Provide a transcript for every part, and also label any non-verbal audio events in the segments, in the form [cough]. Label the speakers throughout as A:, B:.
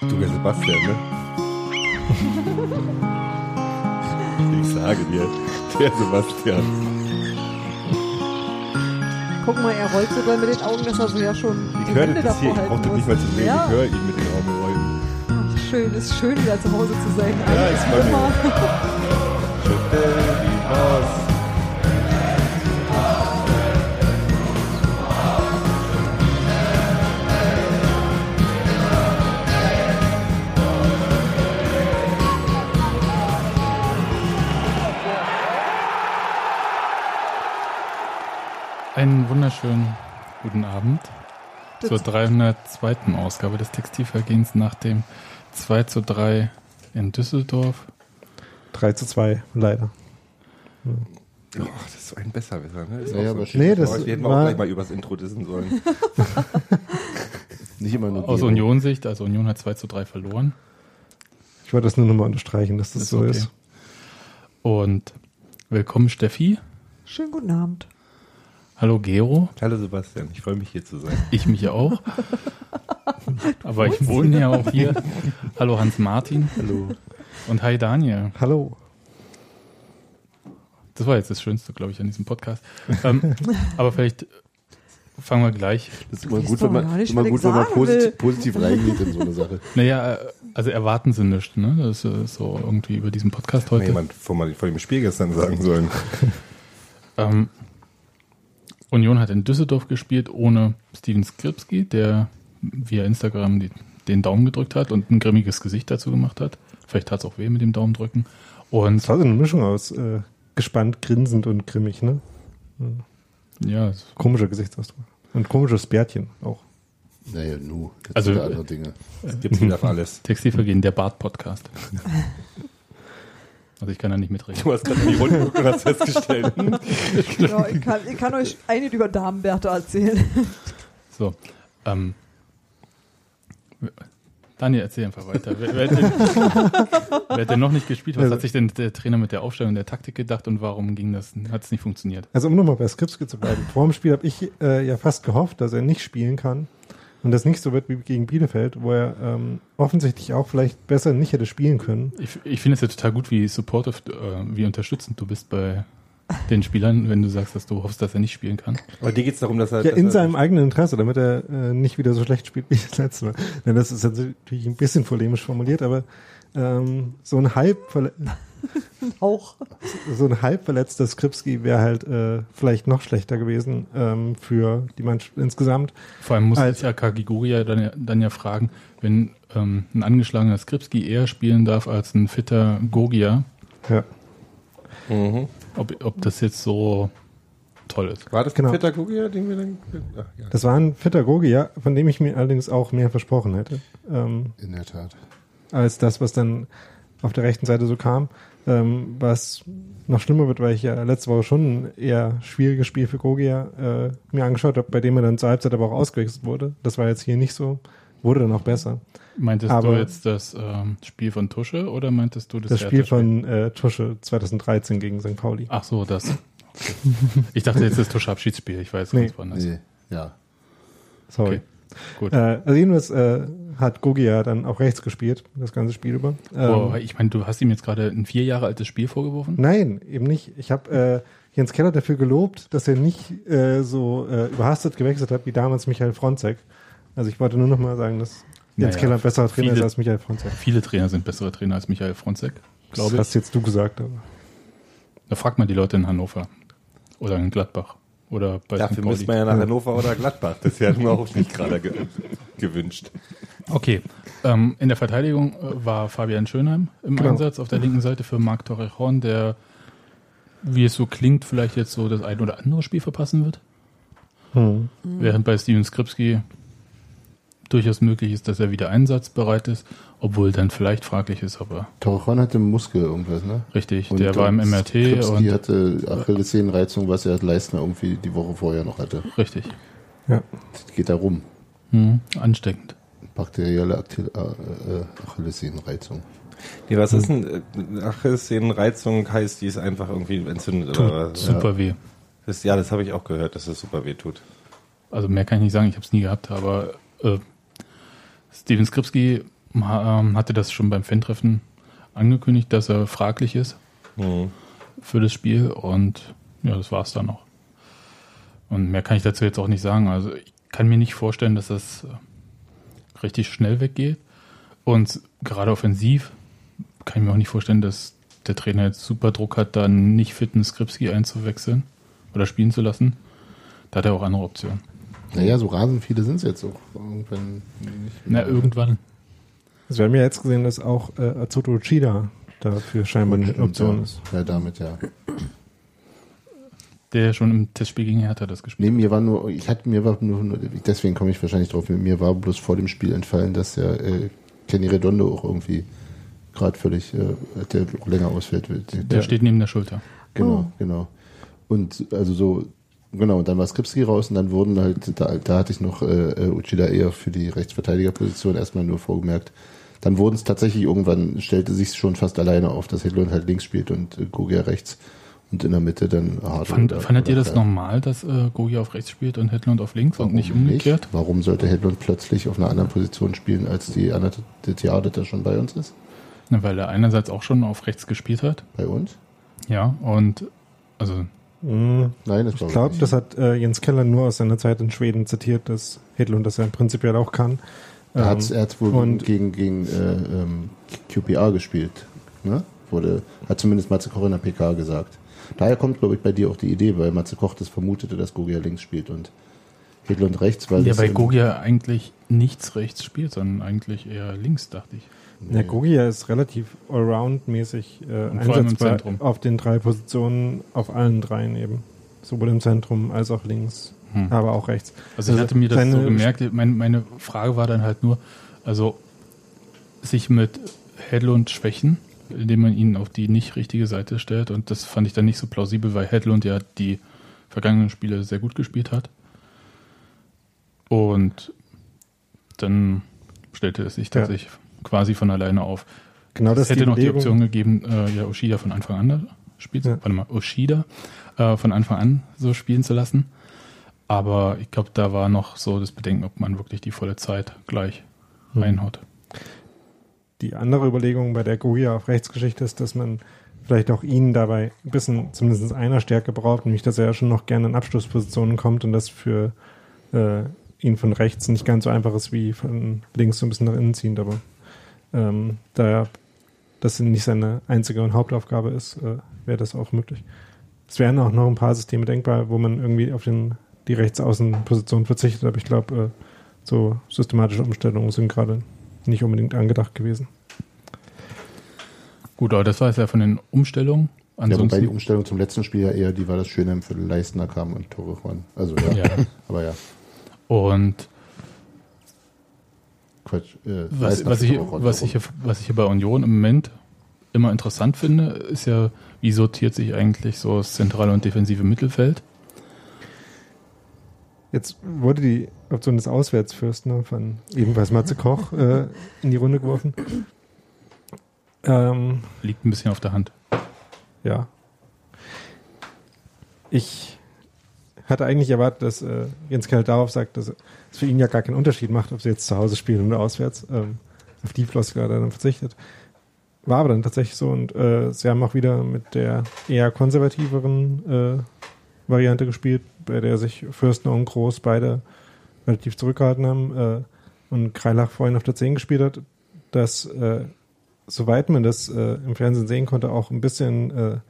A: Du, der Sebastian, ne? ich sage dir, der Sebastian.
B: Guck mal, er rollt sogar mit den Augen, dass er so ja schon
A: Ich
B: die
A: höre
B: Hände
A: das hier, ich brauchte nicht mal zu sehen,
B: Ja.
A: ich höre ihn mit den Augen rollen.
B: Ach, schön, ist schön, wieder zu Hause zu sein.
A: Ja, freue
B: immer. [laughs]
C: Einen wunderschönen guten Abend
B: Das-
C: zur 302. Ausgabe des Textilvergehens nach dem 2 zu 3 in Düsseldorf.
D: 3 zu 2, leider.
A: Oh, das ist so ein Besserwisser, ne? Ist
E: Ja,
A: auch
E: ja,
A: so
D: nee, das
A: Oh, wir hätten auch gleich mal übers Intro dissen sollen. [laughs]
E: Nicht immer nur
C: Aus
E: Gero.
C: Union-Sicht, also Union hat 2 zu 3 verloren.
D: Ich wollte das nur nochmal unterstreichen, dass das
C: Ist
D: so
C: okay.
D: ist.
C: Und willkommen Steffi.
B: Schönen guten Abend.
C: Hallo Gero.
A: Hallo Sebastian, ich freue mich hier zu sein.
C: Ich mich auch. [laughs] Aber ich wohne ja auch hier. Hallo Hans-Martin.
A: Hallo.
C: Und hi Daniel.
D: Hallo.
C: Das war jetzt das Schönste, glaube ich, an diesem Podcast. ähm, [laughs] aber vielleicht fangen wir gleich.
E: Das ist immer gut, wenn man, immer gut, wenn man
B: sagen
E: positiv, reingeht in so eine Sache. [laughs]
C: Naja, also erwarten Sie nichts, ne? Das ist so irgendwie über diesen Podcast heute.
A: jemand vor, mal- vor dem Spiel gestern sagen sollen.
C: Ähm, Union hat in Düsseldorf gespielt ohne Steven Skripski, der via Instagram die, den Daumen gedrückt hat und ein grimmiges Gesicht dazu gemacht hat. Vielleicht hat es auch weh mit dem Daumen drücken. Und
D: Es war so eine Mischung aus äh, gespannt, grinsend und grimmig, ne?
C: ja,
D: Komischer Gesichtsausdruck. Und komisches Bärtchen auch.
E: Naja, nu. Jetzt
C: Also,
E: also, andere Dinge.
A: Es gibt wieder für alles.
C: Textilvergehen, der Bart-Podcast. [laughs] Also ich kann da nicht mitreden.
A: Du hast gerade in die Runde [laughs] geguckt und hast festgestellt.
B: Ja, ich, kann, ich kann euch einige über Damenbärte erzählen.
C: So, ähm, Daniel, erzähl einfach weiter. Wer, wer, hat denn, wer hat denn noch nicht gespielt? Was hat sich denn der Trainer mit der Aufstellung der Taktik gedacht und warum ging das? Hat es nicht funktioniert?
D: Also um nochmal bei Skripski zu bleiben. Vor dem Spiel habe ich äh, ja fast gehofft, dass er nicht spielen kann. Und das nicht so wird wie gegen Bielefeld, wo er ähm, offensichtlich auch vielleicht besser nicht hätte spielen können.
C: Ich, ich finde es ja total gut, wie supportive, äh, wie unterstützend du bist bei den Spielern, wenn du sagst, dass du hoffst, dass er nicht spielen kann.
A: Aber dir geht es darum, dass er.
D: Ja,
A: dass
D: in
A: er,
D: seinem eigenen Interesse, damit er äh, nicht wieder so schlecht spielt wie das letzte Mal. Denn das ist natürlich ein bisschen polemisch formuliert, aber ähm, so ein halb verle [laughs]
B: Auch.
D: so ein halb verletzter Skripski wäre halt äh, vielleicht noch schlechter gewesen ähm, für die Mannschaft insgesamt.
C: Vor allem muss
D: Als-
C: ich ja Kagiguri dann, ja- dann ja fragen, wenn ähm, ein angeschlagener Skripski eher spielen darf als ein fitter Gogia,
D: Ja.
A: Mhm.
C: ob, ob das jetzt so toll ist.
A: War das
D: Genau.
A: der Pädagogier, den wir dann. Ach, ja.
D: Das war ein fitter Gogi, ja, von dem ich mir allerdings auch mehr versprochen hätte. Ähm,
E: In der Tat.
D: als das, was dann auf der rechten Seite so kam. Ähm, was noch schlimmer wird, weil ich ja letzte Woche schon ein eher schwieriges Spiel für Gogia äh, mir angeschaut habe, bei dem er dann zur Halbzeit aber auch ausgewechselt wurde. Das war jetzt hier nicht so. Wurde dann auch besser.
C: Meintest
D: Aber-
C: du jetzt das ähm, Spiel von Tusche oder meintest du das,
D: Das, Spiel von äh, Tusche 2013 gegen St. Pauli.
C: Ach so, das. Okay. Ich dachte jetzt das Tusche Abschiedsspiel. Ich weiß
D: Nee.
C: ganz woanders.
E: Nee, ja.
D: Sorry.
C: Okay. Gut.
D: Äh, also jedenfalls äh, hat Gogia dann auch rechts gespielt, das ganze Spiel über. Ähm,
C: Boah, ich meine, du hast ihm jetzt gerade ein vier Jahre altes Spiel vorgeworfen?
D: Nein, eben nicht. Ich habe äh, Jens Keller dafür gelobt, dass er nicht äh, so äh, überhastet gewechselt hat wie damals Michael Fronzek. Also ich wollte nur noch mal sagen, dass Jens
C: Naja,
D: Keller besserer Trainer
C: viele-
D: ist als Michael Fronzek.
C: Viele Trainer sind bessere Trainer als Michael Fronzek, glaube
D: Das
C: ich.
D: hast jetzt du gesagt. Aber.
C: Da fragt man die Leute in Hannover oder in Gladbach oder bei
A: Dafür müsste man ja nach Hannover oder Gladbach. Das ist ja auch nicht gerade ge gewünscht.
C: Okay, ähm, in der Verteidigung äh, war Fabian Schönheim im
D: Genau.
C: Einsatz auf der linken Seite für Marc Torrejon, der, wie es so klingt, vielleicht jetzt so das ein oder andere Spiel verpassen wird.
D: Hm.
C: Während bei Steven Skripski durchaus möglich ist, dass er wieder einsatzbereit ist, obwohl dann vielleicht fraglich ist, aber
E: Torrejon hatte Muskel irgendwas, ne?
C: richtig,
E: Und
C: der war im MRT
E: Skripski
C: und
E: hatte Achillessehnenreizung, was er Leistner irgendwie die Woche vorher noch hatte.
C: richtig.
D: Ja.
E: Das geht da rum.
C: Hm, ansteckend.
E: Bakterielle äh, äh, Achillessehnenreizung.
A: Nee, was ist denn äh, Achillessehnenreizung heißt, die ist einfach irgendwie entzündet oder was?
C: Super weh.
A: Das, ja, das habe ich auch gehört, dass das super weh tut.
C: Also mehr kann ich nicht sagen, ich habe es nie gehabt, aber äh, Steven Skripski ähm, hatte das schon beim Fan-Treffen angekündigt, dass er fraglich ist
A: Hm.
C: für das Spiel und ja, das war's dann noch. Und mehr kann ich dazu jetzt auch nicht sagen. Also ich kann mir nicht vorstellen, dass das richtig schnell weggeht. Und gerade offensiv kann ich mir auch nicht vorstellen, dass der Trainer jetzt super Druck hat, dann nicht fitten Skripski einzuwechseln oder spielen zu lassen. Da hat er auch andere Optionen.
E: Naja, so rasend viele sind es jetzt auch irgendwann nicht.
C: Na, irgendwann.
D: Also wir haben ja jetzt gesehen, dass auch äh, Azuto Uchida dafür scheinbar eine Option ist.
E: Ja, damit ja.
C: Der schon im Testspiel gegen Hertha das gespielt
E: Nee, mir war nur, ich hatte mir war nur, nur deswegen komme ich wahrscheinlich drauf, mir war bloß vor dem Spiel entfallen, dass ja äh, Kenny Redondo auch irgendwie gerade völlig, äh, der länger ausfällt. Der,
C: Der steht neben der Schulter.
E: Genau, genau. Und also so, genau, und dann war Skripski raus und dann wurden halt, da, da hatte ich noch äh, äh, Uchida eher für die Rechtsverteidigerposition erstmal nur vorgemerkt. Dann wurden es tatsächlich irgendwann, stellte sich schon fast alleine auf, dass Hedlund halt links spielt und äh, Gogia rechts und in der Mitte dann Hart.
C: Fand,
E: oder-
C: fandet ihr das
E: Klein.
C: normal, dass äh, Gogi auf rechts spielt und Hedlund auf links und nicht
E: Warum
C: umgekehrt?
E: Warum sollte Hedlund plötzlich auf einer anderen Position spielen, als die Anna Theater da schon bei uns ist?
C: Na, weil er einerseits auch schon auf rechts gespielt hat.
E: Bei uns?
C: Ja, und also.
E: Nein, das
D: Ich
E: glaube nicht.
D: das hat äh, Jens Keller nur aus seiner Zeit in Schweden zitiert, dass Hedlund das ja prinzipiell auch kann.
E: Er
D: Ähm,
E: hat er hat's wohl
D: und-
E: gegen, gegen äh, ähm, QPR gespielt. Ne? Wurde, hat zumindest Matze Koch in der PK gesagt. Daher kommt, glaube ich, bei dir auch die Idee, weil Matze Koch das vermutete, dass Gogia links spielt und Hedlund rechts, weil
C: ja,
E: im-
C: Gogia eigentlich nichts rechts spielt, sondern eigentlich eher links, dachte ich.
D: Ja, Gogia ist relativ allround-mäßig äh, einsetzbar auf den drei Positionen, auf allen dreien eben. Sowohl im Zentrum als auch links,
C: Hm.
D: aber auch rechts.
C: Also ich
D: Also
C: hatte mir das so gemerkt, meine, meine Frage war dann halt nur, also sich mit Hedlund schwächen, indem man ihn auf die nicht richtige Seite stellt und das fand ich dann nicht so plausibel, weil Hedlund ja die vergangenen Spiele sehr gut gespielt hat. Und dann stellte es sich
D: Ja.
C: Quasi von alleine auf.
D: Genau das
C: es hätte
D: die
C: noch die Option gegeben, äh, ja, Oshida von Anfang an spielt,
D: Ja.
C: warte mal, Oshida äh, von Anfang an so spielen zu lassen. Aber ich glaube, da war noch so das Bedenken, ob man wirklich die volle Zeit gleich
D: Hm.
C: reinhaut.
D: Die andere Überlegung bei der Gogia auf Rechtsgeschichte ist, dass man vielleicht auch ihn dabei ein bisschen zumindest einer Stärke braucht, nämlich dass er ja schon noch gerne in Abschlusspositionen kommt und das für äh, ihn von rechts nicht ganz so einfach ist wie von links so ein bisschen nach innen ziehend, aber ähm, da das nicht seine einzige und Hauptaufgabe ist, äh, wäre das auch möglich. Es wären auch noch ein paar Systeme denkbar, wo man irgendwie auf den, die Rechtsaußenposition verzichtet, aber ich glaube, äh, so systematische Umstellungen sind gerade nicht unbedingt angedacht gewesen.
C: Gut, aber das war es ja von den Umstellungen.
E: Ja, wobei die
C: Ansonsten,
E: Umstellung zum letzten Spiel ja eher, die war das Schöne für Leistner kam und Tore waren. Also ja,
C: ja.
E: aber ja,
C: Und
E: Quatsch. Äh,
C: was, was, ich, was, ich, hier- was ich hier bei Union im Moment immer interessant finde, ist ja, wie sortiert sich eigentlich so das zentrale und defensive Mittelfeld?
D: Jetzt wurde die Option des Auswärtsfürsten von ebenfalls Matze Koch äh, in die Runde geworfen. Ähm,
C: Liegt ein bisschen auf der Hand.
D: ja. Ich hatte eigentlich erwartet, dass äh, Jens Kell darauf sagt, dass es für ihn ja gar keinen Unterschied macht, ob sie jetzt zu Hause spielen oder auswärts. Ähm, auf die Floskel hat er dann verzichtet. War aber dann tatsächlich so und äh, sie haben auch wieder mit der eher konservativeren äh, Variante gespielt, bei der sich Fürsten und Groß beide relativ zurückgehalten haben äh, und Kreilach vorhin auf der 10 gespielt hat, dass äh, soweit man das äh, im Fernsehen sehen konnte, auch ein bisschen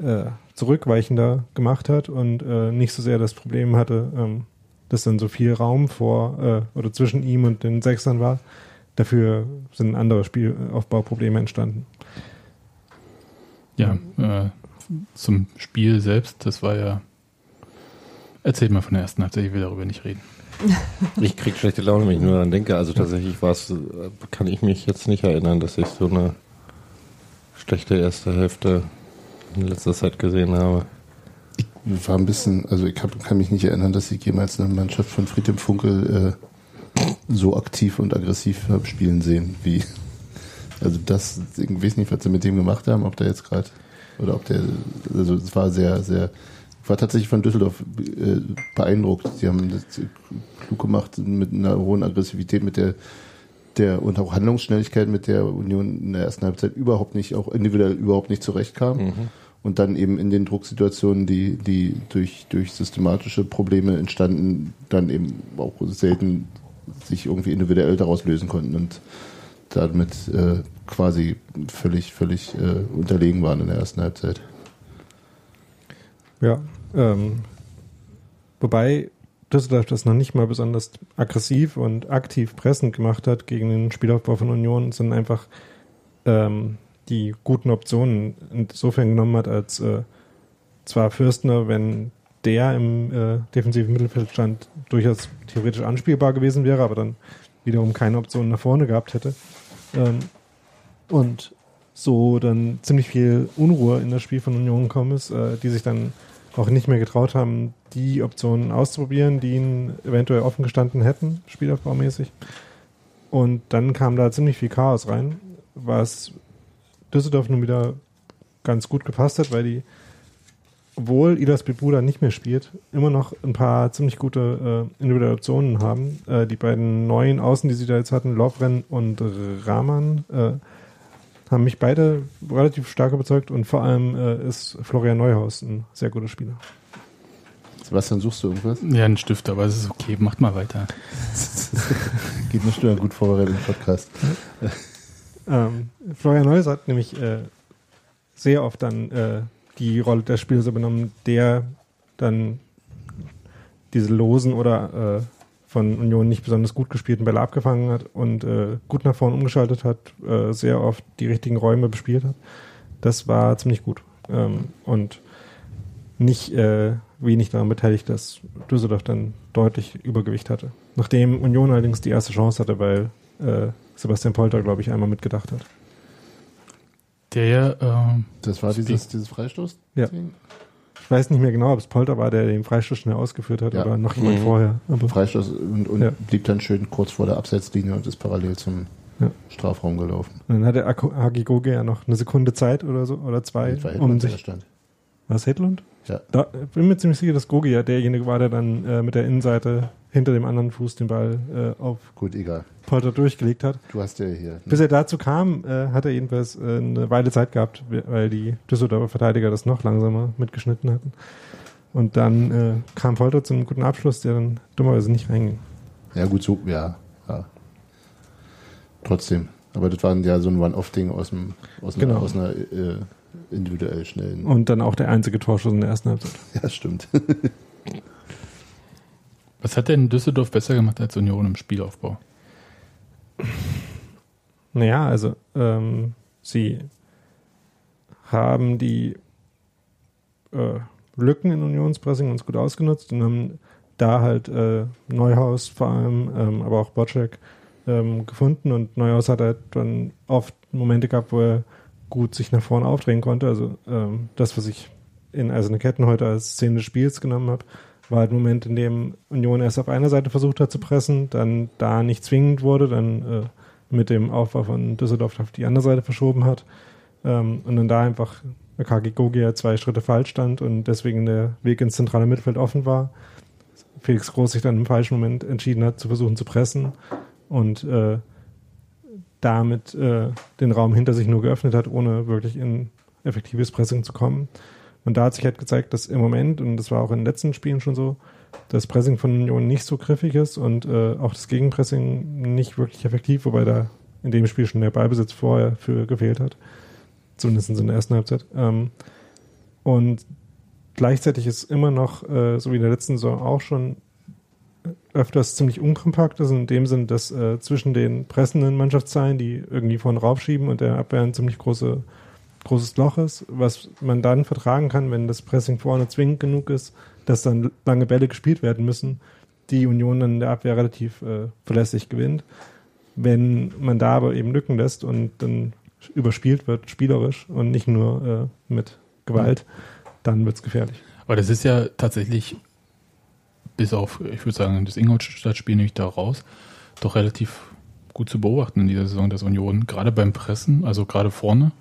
D: äh, äh, zurückweichender gemacht hat und äh, nicht so sehr das Problem hatte, ähm, dass dann so viel Raum vor äh, oder zwischen ihm und den Sechsern war. Dafür sind andere Spielaufbauprobleme entstanden.
C: Ja, äh, zum Spiel selbst, das war ja. Erzählt mal von der ersten Halbzeit, ich will darüber nicht reden. [laughs]
A: Ich krieg schlechte Laune, wenn ich nur daran denke. Also tatsächlich war es, äh, kann ich mich jetzt nicht erinnern, dass ich so eine schlechte erste Hälfte in letzter Zeit gesehen habe.
E: Ich war ein bisschen, also ich hab, kann mich nicht erinnern, dass ich jemals eine Mannschaft von Friedhelm Funkel äh, so aktiv und aggressiv hab spielen sehen, wie also das, ich weiß nicht, was sie mit dem gemacht haben, ob der jetzt gerade oder ob der, also es war sehr, sehr, ich war tatsächlich von Düsseldorf äh, beeindruckt. Sie haben das klug gemacht mit einer hohen Aggressivität, mit der der und auch Handlungsschnelligkeit, mit der Union in der ersten Halbzeit überhaupt nicht, auch individuell überhaupt nicht zurechtkam.
A: Mhm.
E: Und dann eben in den Drucksituationen, die, die durch, durch systematische Probleme entstanden, dann eben auch selten sich irgendwie individuell daraus lösen konnten und damit äh, quasi völlig, völlig äh, unterlegen waren in der ersten Halbzeit.
D: Ja, ähm, wobei Düsseldorf das noch nicht mal besonders aggressiv und aktiv pressend gemacht hat gegen den Spielaufbau von Union, sondern einfach ähm, die guten Optionen insofern genommen hat, als äh, zwar Fürstner, wenn der im äh, defensiven Mittelfeld stand, durchaus theoretisch anspielbar gewesen wäre, aber dann wiederum keine Optionen nach vorne gehabt hätte. Ähm, und so dann ziemlich viel Unruhe in das Spiel von Union gekommen ist, äh, die sich dann auch nicht mehr getraut haben, die Optionen auszuprobieren, die ihnen eventuell offen gestanden hätten, spielaufbaumäßig. Und dann kam da ziemlich viel Chaos rein, was Düsseldorf nun wieder ganz gut gepasst hat, weil die, obwohl Idas Bebuda nicht mehr spielt, immer noch ein paar ziemlich gute äh, individuelle Optionen haben. Äh, die beiden neuen Außen, die sie da jetzt hatten, Lovren und Rahman, äh, haben mich beide relativ stark überzeugt und vor allem äh, ist Florian Neuhaus ein sehr guter Spieler.
E: Sebastian, suchst du irgendwas?
C: Ja, ein Stift, aber es ist okay, macht mal weiter. [laughs]
E: Geht eine Stunde gut vorbereitet im Podcast. [laughs]
D: Ähm, Florian Neuhaus hat nämlich äh, sehr oft dann äh, die Rolle des Spielers übernommen, der dann diese losen oder äh, von Union nicht besonders gut gespielten Bälle abgefangen hat und äh, gut nach vorne umgeschaltet hat, äh, sehr oft die richtigen Räume bespielt hat. Das war ziemlich gut. Ähm, und nicht äh, wenig daran beteiligt, dass Düsseldorf dann deutlich Übergewicht hatte. Nachdem Union allerdings die erste Chance hatte, weil Sebastian Polter, glaube ich, einmal mitgedacht hat.
C: Der ja, ähm,
E: Das war dieses, dieses Freistoß?
D: Ja. Ich weiß nicht mehr genau, ob es Polter war, der den Freistoß schnell ausgeführt hat
E: Ja.
D: oder noch jemand
A: Mhm.
D: vorher. Aber
E: Freistoß und, und
D: Ja.
E: blieb dann schön kurz vor der Absetzlinie und ist parallel zum
D: Ja.
E: Strafraum gelaufen.
D: dann hatte Hagi Goge ja noch eine Sekunde Zeit oder so oder zwei,
E: war
D: um sich. Was Hedlund?
E: Ja.
D: Da, ich bin mir ziemlich sicher, dass Gogi ja derjenige war, der dann äh, mit der Innenseite hinter dem anderen Fuß den Ball äh, auf
E: Gut, egal.
D: Polter durchgelegt hat.
E: Du hast ja hier.
D: Bis er dazu kam, äh, hat er jedenfalls äh, eine Weile Zeit gehabt, weil die Düsseldorfer Verteidiger das noch langsamer mitgeschnitten hatten. Und dann äh, kam Polter zu einem guten Abschluss, der dann dummerweise nicht reinging.
E: Ja, gut, so, ja, ja. Trotzdem. Aber das war ja so ein One-Off-Ding aus, dem, aus, einer-
D: Genau.
E: aus einer äh, individuell schnellen.
D: Und dann auch der einzige Torschuss in der ersten Halbzeit. [laughs]
E: ja, stimmt.
C: was hat denn Düsseldorf besser gemacht als Union im Spielaufbau?
D: Naja, also ähm, sie haben die äh, Lücken in Unionspressing uns gut ausgenutzt und haben da halt äh, Neuhaus vor allem, ähm, aber auch Bocek ähm, gefunden und Neuhaus hat halt dann oft Momente gehabt, wo er gut sich nach vorne aufdrängen konnte. Also ähm, das, was ich in Eiserne Ketten heute als Szene des Spiels genommen habe, war halt ein Moment, in dem Union erst auf einer Seite versucht hat zu pressen, dann da nicht zwingend wurde, dann äh, mit dem Aufbau von Düsseldorf auf die andere Seite verschoben hat ähm, und dann da einfach Akagi Gogia zwei Schritte falsch stand und deswegen der Weg ins zentrale Mittelfeld offen war. Felix Groß sich dann im falschen Moment entschieden hat, zu versuchen zu pressen und äh, damit äh, den Raum hinter sich nur geöffnet hat, ohne wirklich in effektives Pressing zu kommen. Und da hat sich halt gezeigt, dass im Moment, und das war auch in den letzten Spielen schon so, das Pressing von Union nicht so griffig ist und äh, auch das Gegenpressing nicht wirklich effektiv, wobei da in dem Spiel schon der Ballbesitz vorher für gefehlt hat. Zumindest in der ersten Halbzeit. Ähm, und gleichzeitig ist immer noch, äh, so wie in der letzten Saison auch schon, öfters ziemlich unkompakt ist, in dem Sinn, dass äh, zwischen den pressenden Mannschaftszahlen, die irgendwie vorne raufschieben und der Abwehr ein ziemlich große, großes Loch ist, was man dann vertragen kann, wenn das Pressing vorne zwingend genug ist, dass dann lange Bälle gespielt werden müssen, die Union dann in der Abwehr relativ äh, verlässlich gewinnt. Wenn man da aber eben Lücken lässt und dann überspielt wird, spielerisch und nicht nur äh, mit Gewalt, dann wird's gefährlich.
C: Aber das ist ja tatsächlich, bis auf, ich würde sagen, das Ingolstadt-Spiel nehme ich da raus, doch relativ gut zu beobachten in dieser Saison, dass Union gerade beim Pressen, also gerade vorne,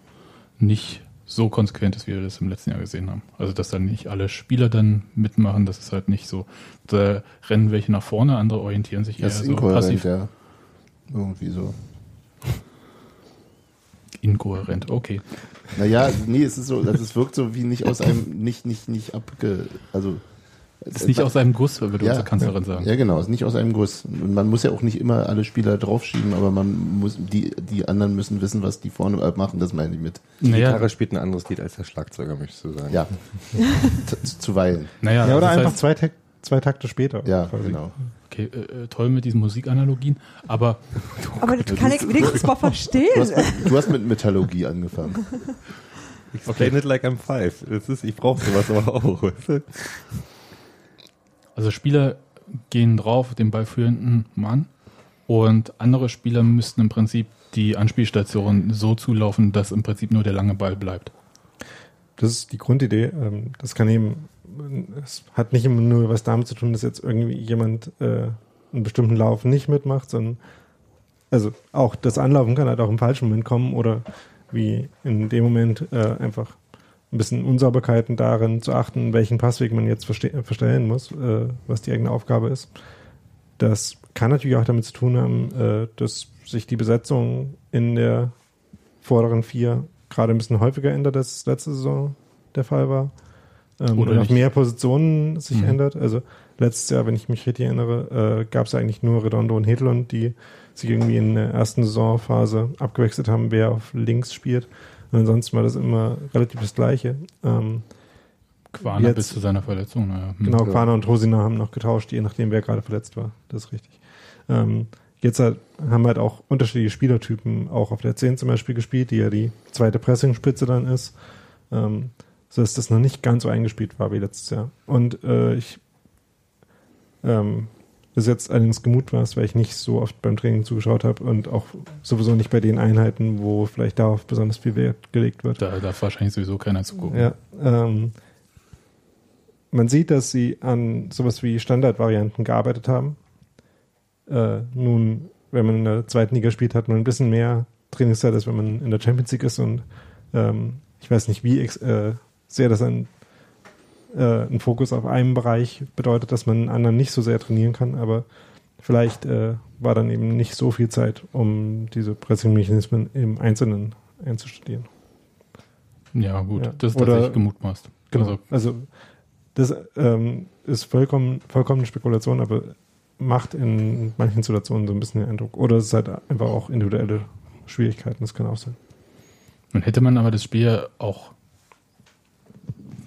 C: nicht so konsequent ist, wie wir das im letzten Jahr gesehen haben. Also, dass dann nicht alle Spieler dann mitmachen, das ist halt nicht so. Da rennen welche nach vorne, andere orientieren sich eher
E: Das ist
C: so passiv.
E: ja. Irgendwie so.
C: Inkohärent, okay.
E: Naja, nee, es ist so, also es wirkt so wie nicht aus einem, nicht, nicht, nicht abge, also.
C: Ist nicht aus einem Guss, würde
E: ja,
C: unsere Kanzlerin sagen.
E: Ja, genau, ist nicht aus einem Guss. Und man muss ja auch nicht immer alle Spieler draufschieben, aber man muss, die, die anderen müssen wissen, was die vorne machen, das meine ich mit.
A: Die
C: Naja,
A: Gitarre spielt ein anderes Lied als der Schlagzeuger, möchtest du sagen.
E: Ja. [laughs] Zu- Zuweilen.
C: naja,
D: Ja, oder
C: das
D: einfach
C: heißt,
D: zwei, Tak- zwei Takte später.
E: Ja,
D: quasi.
E: genau.
C: okay, äh, äh, toll mit diesen Musikanalogien, aber
B: Aber [laughs] das kann ich wenigstens mal
E: Du hast,
B: verstehen.
E: mit, du hast mit Metallurgie angefangen.
A: Explain it like I'm five. Das ist, ich brauche sowas aber auch. weißt [laughs] du?
C: Also Spieler gehen drauf, den Ball führenden Mann und andere Spieler müssten im Prinzip die Anspielstation so zulaufen, dass im Prinzip nur der lange Ball bleibt.
D: Das ist die Grundidee. Ähm, Das kann eben, es hat nicht immer nur was damit zu tun, dass jetzt irgendwie jemand äh, einen bestimmten Lauf nicht mitmacht, sondern also auch das Anlaufen kann halt auch im falschen Moment kommen oder wie in dem Moment äh, einfach ein bisschen Unsauberkeiten darin zu achten, welchen Passweg man jetzt verste verstellen muss, äh, was die eigene Aufgabe ist. Das kann natürlich auch damit zu tun haben, äh, dass sich die Besetzung in der vorderen vier gerade ein bisschen häufiger ändert, als letzte Saison der Fall war. Ähm,
C: Oder
D: und auf mehr Positionen sich
C: Mhm.
D: ändert. Also letztes Jahr, wenn ich mich richtig erinnere, äh, gab es eigentlich nur Redondo und Hedlund, die sich irgendwie in der ersten Saisonphase abgewechselt haben, wer auf links spielt. Und ansonsten war das immer relativ das Gleiche. Ähm,
C: Quaner
D: Jetzt-
C: bis zu seiner Verletzung. Naja. Hm.
D: Genau. Quana und Rosina haben noch getauscht, je nachdem, wer gerade verletzt war. Das ist richtig. Ähm, jetzt halt, haben halt auch unterschiedliche Spielertypen auch auf der 10 zum Beispiel gespielt, die ja die zweite Pressingspitze dann ist. Ähm, so dass das noch nicht ganz so eingespielt war wie letztes Jahr. Und äh, ich ähm, das ist jetzt allerdings gemutmaßt, weil ich nicht so oft beim Training zugeschaut habe und auch sowieso nicht bei den Einheiten, wo vielleicht darauf besonders viel Wert gelegt wird.
C: Da darf wahrscheinlich sowieso keiner zugucken.
D: Ja, ähm, man sieht, dass sie an sowas wie Standardvarianten gearbeitet haben. Äh, nun, wenn man in der zweiten Liga spielt, hat man ein bisschen mehr Trainingszeit, als wenn man in der Champions League ist und ähm, ich weiß nicht, wie äh, sehr das ein, äh, ein Fokus auf einem Bereich bedeutet, dass man einen anderen nicht so sehr trainieren kann, aber vielleicht äh, war dann eben nicht so viel Zeit, um diese Pressing-Mechanismen im Einzelnen einzustudieren.
C: Ja, gut,
D: Ja.
C: das ist
D: Oder-
C: tatsächlich gemutmaßt.
D: Genau.
C: Also,
D: Also, das ähm, ist vollkommen, vollkommen Spekulation, aber macht in manchen Situationen so ein bisschen den Eindruck. Oder es ist halt einfach auch individuelle Schwierigkeiten, das kann auch sein.
C: Nun hätte man aber das Spiel auch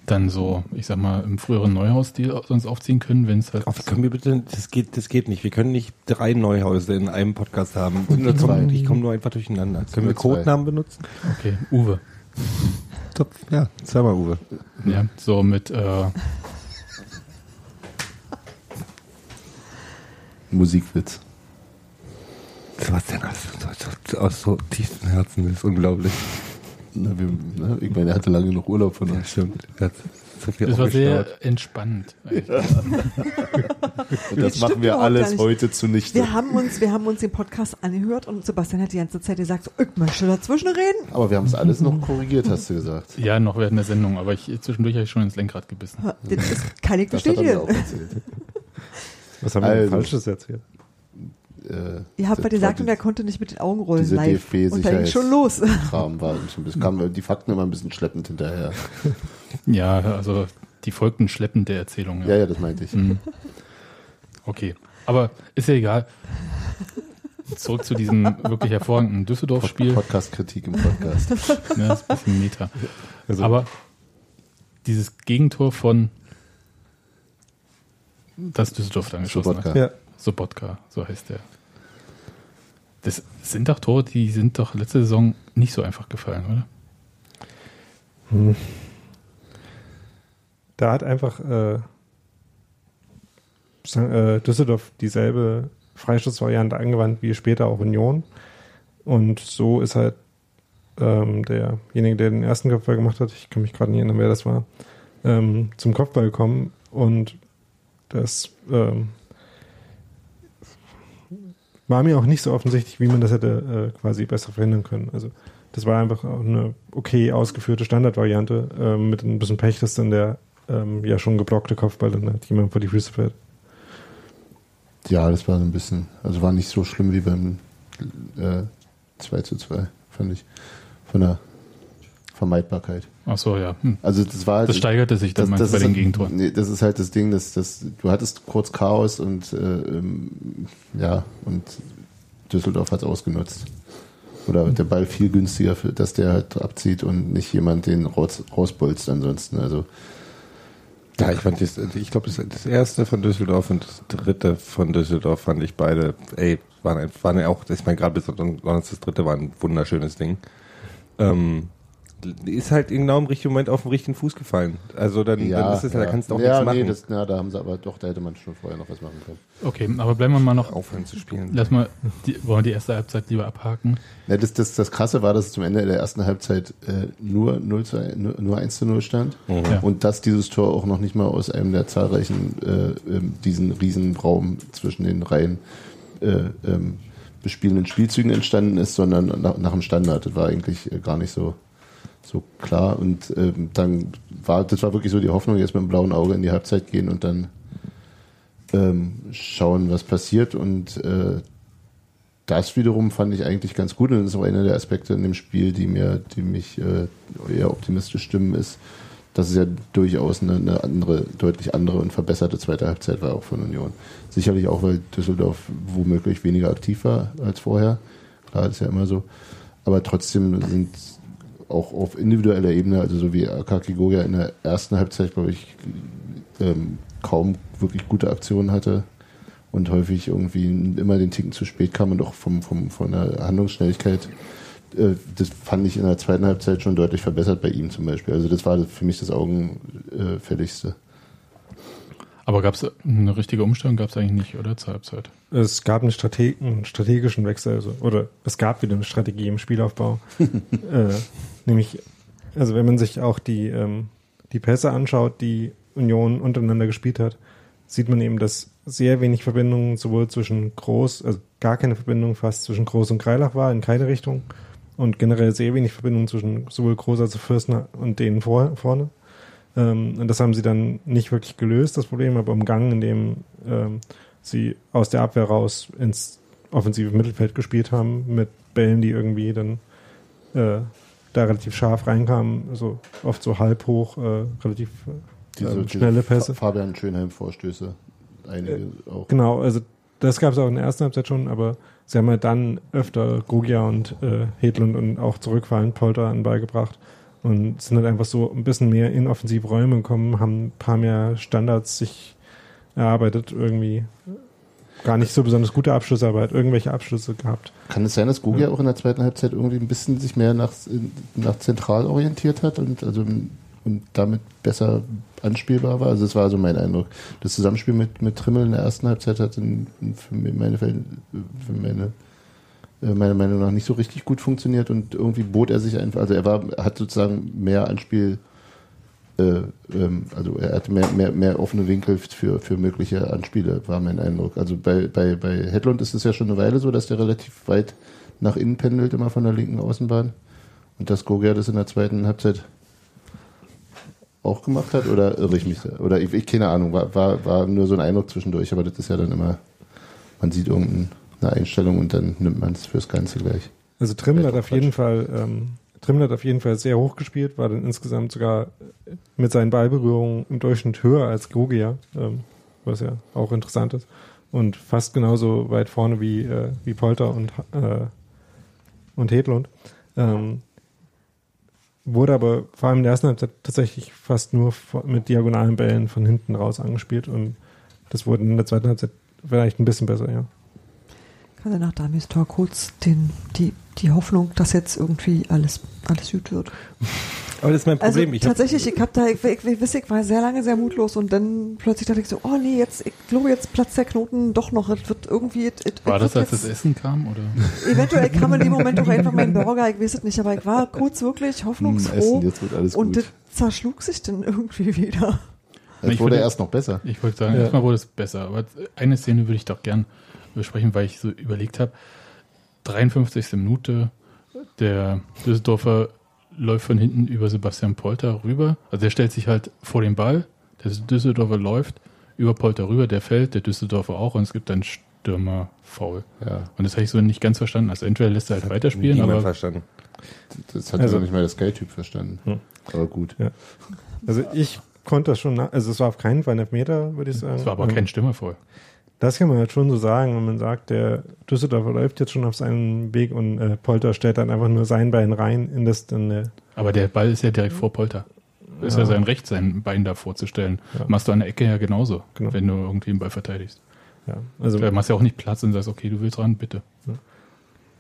C: dann so, ich sag mal, im früheren Neuhaus-Stil sonst aufziehen können, wenn es halt.
A: Ach, können wir bitte, das geht, das geht nicht. Wir können nicht drei Neuhäuser in einem Podcast haben. Ich komme nur einfach durcheinander. Können wir. Codenamen benutzen?
C: Okay, Uwe.
A: Top. Ja, sag mal, Uwe.
C: Ja, so mit, äh,
E: Musikwitz.
A: Sebastian aus, aus, aus so tiefstem Herzen das ist unglaublich.
E: Na, wir, ne, ich meine, er hatte lange noch Urlaub von
A: Ja,
E: uns.
A: stimmt. Er hat so viel
C: das war sehr entspannt. [laughs]
E: Und das
B: Das
E: machen
B: stimmt
E: wir alles heute zunichte.
B: Wir haben uns, wir haben uns den Podcast angehört und Sebastian hat die ganze Zeit gesagt, ich möchte dazwischen reden.
E: Aber wir haben es alles noch korrigiert, hast du gesagt.
C: Ja, noch während der Sendung, aber ich, zwischendurch habe ich schon ins Lenkrad gebissen.
B: Das ist, kann ich
E: Das
B: bestätigen.
D: Was haben wir denn
E: Also.
D: Falsches erzählt?
E: Äh,
B: Ihr habt
E: das
B: was gesagt und er konnte nicht mit den Augen rollen
E: diese
B: live. Und da ging schon los. [laughs]
E: Kram war schon ein bisschen, kamen die Fakten immer ein bisschen schleppend hinterher. [laughs]
C: Ja, also die folgten schleppend der Erzählung.
E: Ja, ja, das meinte ich.
C: Mhm. Okay, aber ist ja egal. Zurück zu diesem wirklich hervorragenden Düsseldorf-Spiel.
E: Podcast-Kritik im Podcast. [laughs]
C: Das ist ein bisschen Meta.
D: Also,
C: Aber dieses Gegentor von das Düsseldorf dann geschossen hat.
D: ja,
C: Sobotka, so heißt der. Das sind doch Tore, die sind doch letzte Saison nicht so einfach gefallen, oder?
D: da hat einfach äh, äh, Düsseldorf dieselbe Freistoßvariante angewandt wie später auch Union. Und so ist halt ähm, derjenige, der den ersten Kopfball gemacht hat, ich kann mich gerade nicht erinnern, wer das war, ähm, zum Kopfball gekommen und das ähm, war mir auch nicht so offensichtlich, wie man das hätte äh, quasi besser verhindern können. Also das war einfach auch eine okay ausgeführte Standardvariante ähm, mit ein bisschen Pech, dass dann der ähm, ja schon geblockte Kopfball dann halt jemand vor die Füße fällt.
E: Ja, das war so ein bisschen, also war nicht so schlimm wie beim äh, 2 zu 2, fand ich. Von der Vermeidbarkeit.
C: Ach so, ja. Hm.
E: Also das war halt,
C: Das steigerte sich dann meinst du, bei den Gegentoren.
E: Nee, das ist halt das Ding, dass, dass du hattest kurz Chaos und äh, ähm, ja, und Düsseldorf hat es ausgenutzt. Oder der Ball viel günstiger, für, dass der halt abzieht und nicht jemand den raus, rausbolzt ansonsten. Also
A: Ja, ich fand das, ich glaube, das, das erste von Düsseldorf und das dritte von Düsseldorf fand ich beide, ey, waren, waren ja auch, ich meine, gerade besonders das dritte war ein wunderschönes Ding. Ähm, ist halt genau im richtigen Moment auf den richtigen Fuß gefallen. Also dann, dann ist es ja, da kannst du auch
E: ja,
A: nichts
E: nee,
A: machen.
E: das, na, da haben sie aber doch, da hätte man schon vorher noch was machen können.
C: Okay, aber bleiben wir mal noch.
A: aufhören zu spielen.
C: Lass mal, die, wollen wir die erste Halbzeit lieber abhaken?
E: Ja, das, das, das Krasse war, dass es zum Ende der ersten Halbzeit äh, nur, 0 zu, 1 nur, nur 1 zu 0 stand
C: Ja.
E: und dass dieses Tor auch noch nicht mal aus einem der zahlreichen, äh, ähm, diesen riesen Raum zwischen den Reihen äh, ähm, bespielenden Spielzügen entstanden ist, sondern nach, nach dem Standard. Das war eigentlich äh, gar nicht so, so klar und ähm, dann war, das war wirklich so die Hoffnung, jetzt mit dem blauen Auge in die Halbzeit gehen und dann ähm, schauen, was passiert und äh, das wiederum fand ich eigentlich ganz gut und das ist auch einer der Aspekte in dem Spiel, die mir, die mich äh, eher optimistisch stimmen, ist, dass es ja durchaus eine, eine andere, deutlich andere und verbesserte zweite Halbzeit war auch von Union. Sicherlich auch, weil Düsseldorf womöglich weniger aktiv war als vorher. Klar, ist ja immer so. Aber trotzdem sind auch auf individueller Ebene, also so wie Akaki Goya in der ersten Halbzeit, glaube ich, ähm, kaum wirklich gute Aktionen hatte und häufig irgendwie immer den Ticken zu spät kam und auch vom, vom, von der Handlungsschnelligkeit. äh, Das fand ich in der zweiten Halbzeit schon deutlich verbessert bei ihm zum Beispiel. Also das war für mich das Augenfälligste.
C: Aber gab es eine richtige Umstellung? Gab es eigentlich nicht, oder? Zur Halbzeit.
D: Es gab eine Strate einen strategischen Wechsel, also, oder es gab wieder eine Strategie im Spielaufbau. [laughs] äh, nämlich, also wenn man sich auch die, ähm, die Pässe anschaut, die Union untereinander gespielt hat, sieht man eben, dass sehr wenig Verbindung sowohl zwischen Groß, also gar keine Verbindung fast zwischen Groß und Kreilach war, in keine Richtung. Und generell sehr wenig Verbindung zwischen sowohl Groß als auch Fürstner und denen vor, vorne. Ähm, und das haben sie dann nicht wirklich gelöst, das Problem, aber umgangen, indem ähm, sie aus der Abwehr raus ins offensive Mittelfeld gespielt haben, mit Bällen, die irgendwie dann äh, da relativ scharf reinkamen, also oft so halb hoch, äh, relativ
E: Diese,
D: ähm, schnelle Pässe.
E: Fa- Fabian Schönheim-Vorstöße. Einige auch.
D: Genau, also das gab es auch in der ersten Halbzeit schon, aber sie haben halt dann öfter Grugia und äh, Hedlund und auch zurückfallend Polter an den Ball gebracht und sind halt einfach so ein bisschen mehr in offensive Räume gekommen, haben ein paar mehr Standards sich erarbeitet, irgendwie gar nicht so besonders gute Abschlüsse, aber halt irgendwelche Abschlüsse gehabt.
E: Kann es sein, dass Gugia auch in der zweiten Halbzeit irgendwie ein bisschen sich mehr nach, nach zentral orientiert hat und also und damit besser anspielbar war? Also das war so mein Eindruck. Das Zusammenspiel mit, mit Trimmel in der ersten Halbzeit hat in, für meine, für meine, meiner Meinung nach nicht so richtig gut funktioniert und irgendwie bot er sich einfach, also er war, hat sozusagen mehr Anspiel, äh, ähm, also er hatte mehr, mehr, mehr offene Winkel für, für mögliche Anspiele, war mein Eindruck. Also bei, bei, bei Hedlund ist es ja schon eine Weile so, dass der relativ weit nach innen pendelt, immer von der linken Außenbahn. Und dass Gogia das in der zweiten Halbzeit auch gemacht hat, oder irre ich mich? da? Oder ich, ich keine Ahnung, war, war, war nur so ein Eindruck zwischendurch, aber das ist ja dann immer, man sieht irgendeine Einstellung und dann nimmt man es fürs Ganze gleich.
D: Also
E: Vielleicht
D: hat auf jeden Fall, ähm, Trimmel hat auf jeden Fall sehr hoch gespielt, war dann insgesamt sogar mit seinen Ballberührungen im Durchschnitt höher als Gogia, ähm, was ja auch interessant ist. Und fast genauso weit vorne wie, äh, wie Polter und, äh, und Hedlund. Ähm, wurde aber vor allem in der ersten Halbzeit tatsächlich fast nur mit diagonalen Bällen von hinten raus angespielt und das wurde in der zweiten Halbzeit vielleicht ein bisschen besser, ja.
B: Gerade nach Damis Tor kurz den, die, die Hoffnung, dass jetzt irgendwie alles, alles gut wird.
A: Aber das ist mein
B: Also
A: Problem. ich hab,
B: tatsächlich, ich hab da, ich, ich, ich, weiß, ich war sehr lange sehr mutlos und dann plötzlich dachte ich so, oh nee, jetzt, ich glaube, jetzt platzt der Knoten doch noch. Es wird irgendwie, es, es
C: War das,
B: wird
C: als das Essen kam? Oder?
B: Eventuell kam in dem Moment auch [laughs] einfach mein Burger, ich weiß es nicht, aber ich war kurz wirklich
E: Hm,
B: hoffnungsfroh
E: Essen, jetzt wird alles
B: und das
E: gut.
B: zerschlug sich dann irgendwie wieder.
C: Ich
E: wurde
C: würde-
E: erst noch besser.
C: Ich wollte sagen,
D: Ja.
C: erstmal wurde es besser. Aber eine Szene würde ich doch gern besprechen, weil ich so überlegt habe. 53. Minute, der Düsseldorfer läuft von hinten über Sebastian Polter rüber. Also der stellt sich halt vor den Ball, der Düsseldorfer läuft über Polter rüber, der fällt, der Düsseldorfer auch und es gibt einen Stürmer faul.
E: Ja,
C: Und das habe ich so nicht ganz verstanden. Also entweder lässt er halt weiterspielen, aber
A: verstanden.
E: das hat
D: Also-
E: also, nicht mal der Sky-Typ verstanden.
D: Hm.
E: Aber gut.
D: Ja. Also ich konnte das schon, nach- also es war auf keinen Fall ein Elfmeter, würde ich sagen.
C: es war aber
D: Ähm,
C: kein Stürmerfaul.
D: Das kann man halt schon so sagen, wenn man sagt, der Düsseldorfer läuft jetzt schon auf seinem Weg und äh, Polter stellt dann einfach nur sein Bein rein in das dann äh,
C: Aber der Ball ist ja direkt vor Polter. Ist ja,
D: Ja.
C: sein Recht, sein Bein da vorzustellen.
D: Ja.
C: Machst du an der Ecke ja genauso,
D: Genau.
C: wenn du irgendwie den Ball verteidigst.
D: ja, also
C: Da machst du ja auch nicht Platz und sagst, okay, du willst ran, bitte.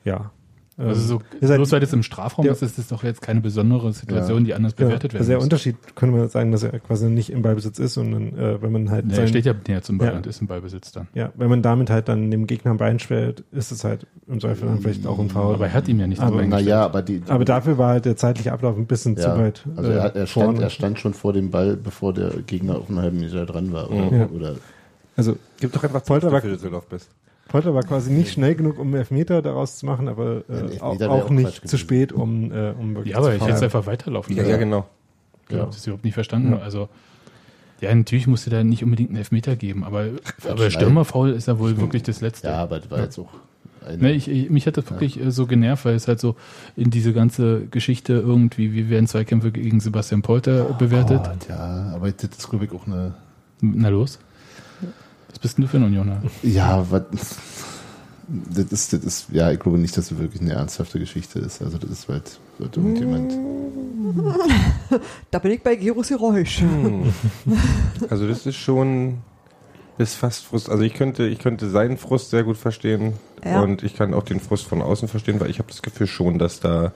D: ja. Ähm,
C: Also so,
D: ist halt-
C: bloß weil das im Strafraum
D: der-
C: ist, ist das doch jetzt keine besondere Situation,
E: Ja.
C: die anders
D: ja,
C: bewertet werden
D: also der
C: muss.
D: Unterschied könnte man sagen, dass er quasi nicht im Ballbesitz ist, sondern äh, wenn man halt
C: Nee, er
D: sein-
C: steht ja näher zum Ball
D: Ja.
C: und ist im Ballbesitz dann.
D: ja, wenn man damit halt dann dem Gegner ein Bein stellt, ist es halt im Zweifel dann vielleicht auch ein Foul.
C: Aber er hat ihm ja nicht
D: Aber-
C: Bein.
E: Naja, aber die.
D: Aber dafür war halt der zeitliche Ablauf ein bisschen zu
E: ja,
D: weit.
E: also
D: äh,
E: er, hat, er, stand, er stand schon vor dem Ball, bevor der Gegner auf einen halben Meter dran war. Oder,
D: Ja.
E: oder
D: Also
A: Gib doch einfach
D: Polter
A: Polter,
D: war-
A: für Düsseldorf bist.
D: Polter war quasi nicht schnell genug, um Elfmeter daraus zu machen, aber
E: Ja,
D: äh, auch, auch nicht zu spät, um, äh, um wirklich
C: Ja, aber
D: zu
C: ich hätte es einfach weiterlaufen
A: Ja, ja, genau.
C: Ich
E: Ja.
C: habe das überhaupt nicht verstanden. Also, ja, natürlich musste da nicht unbedingt einen Elfmeter geben, aber, aber. Stürmerfaul ist ja wohl wirklich das Letzte.
E: ja, aber das war jetzt auch
C: Ne, ich, ich, mich hat das wirklich äh, so genervt, weil es halt so in diese ganze Geschichte irgendwie, wie werden Zweikämpfe gegen Sebastian Polter bewertet.
E: Oh, ja, aber das ist, glaube ich, auch eine.
C: Na los. Was bist denn du für ein Unioner?
E: Ja, was. Das ist, das ist, ja, ich glaube nicht, dass das wirklich eine ernsthafte Geschichte ist. Also, das ist halt, wird irgendjemand. [laughs]
B: Da bin ich bei Geros Geräusch.
A: Hm. Also das ist schon, ist fast Frust. Also ich könnte, ich könnte seinen Frust sehr gut verstehen
B: Ja.
A: und ich kann auch den Frust von außen verstehen, weil ich habe das Gefühl schon, dass da,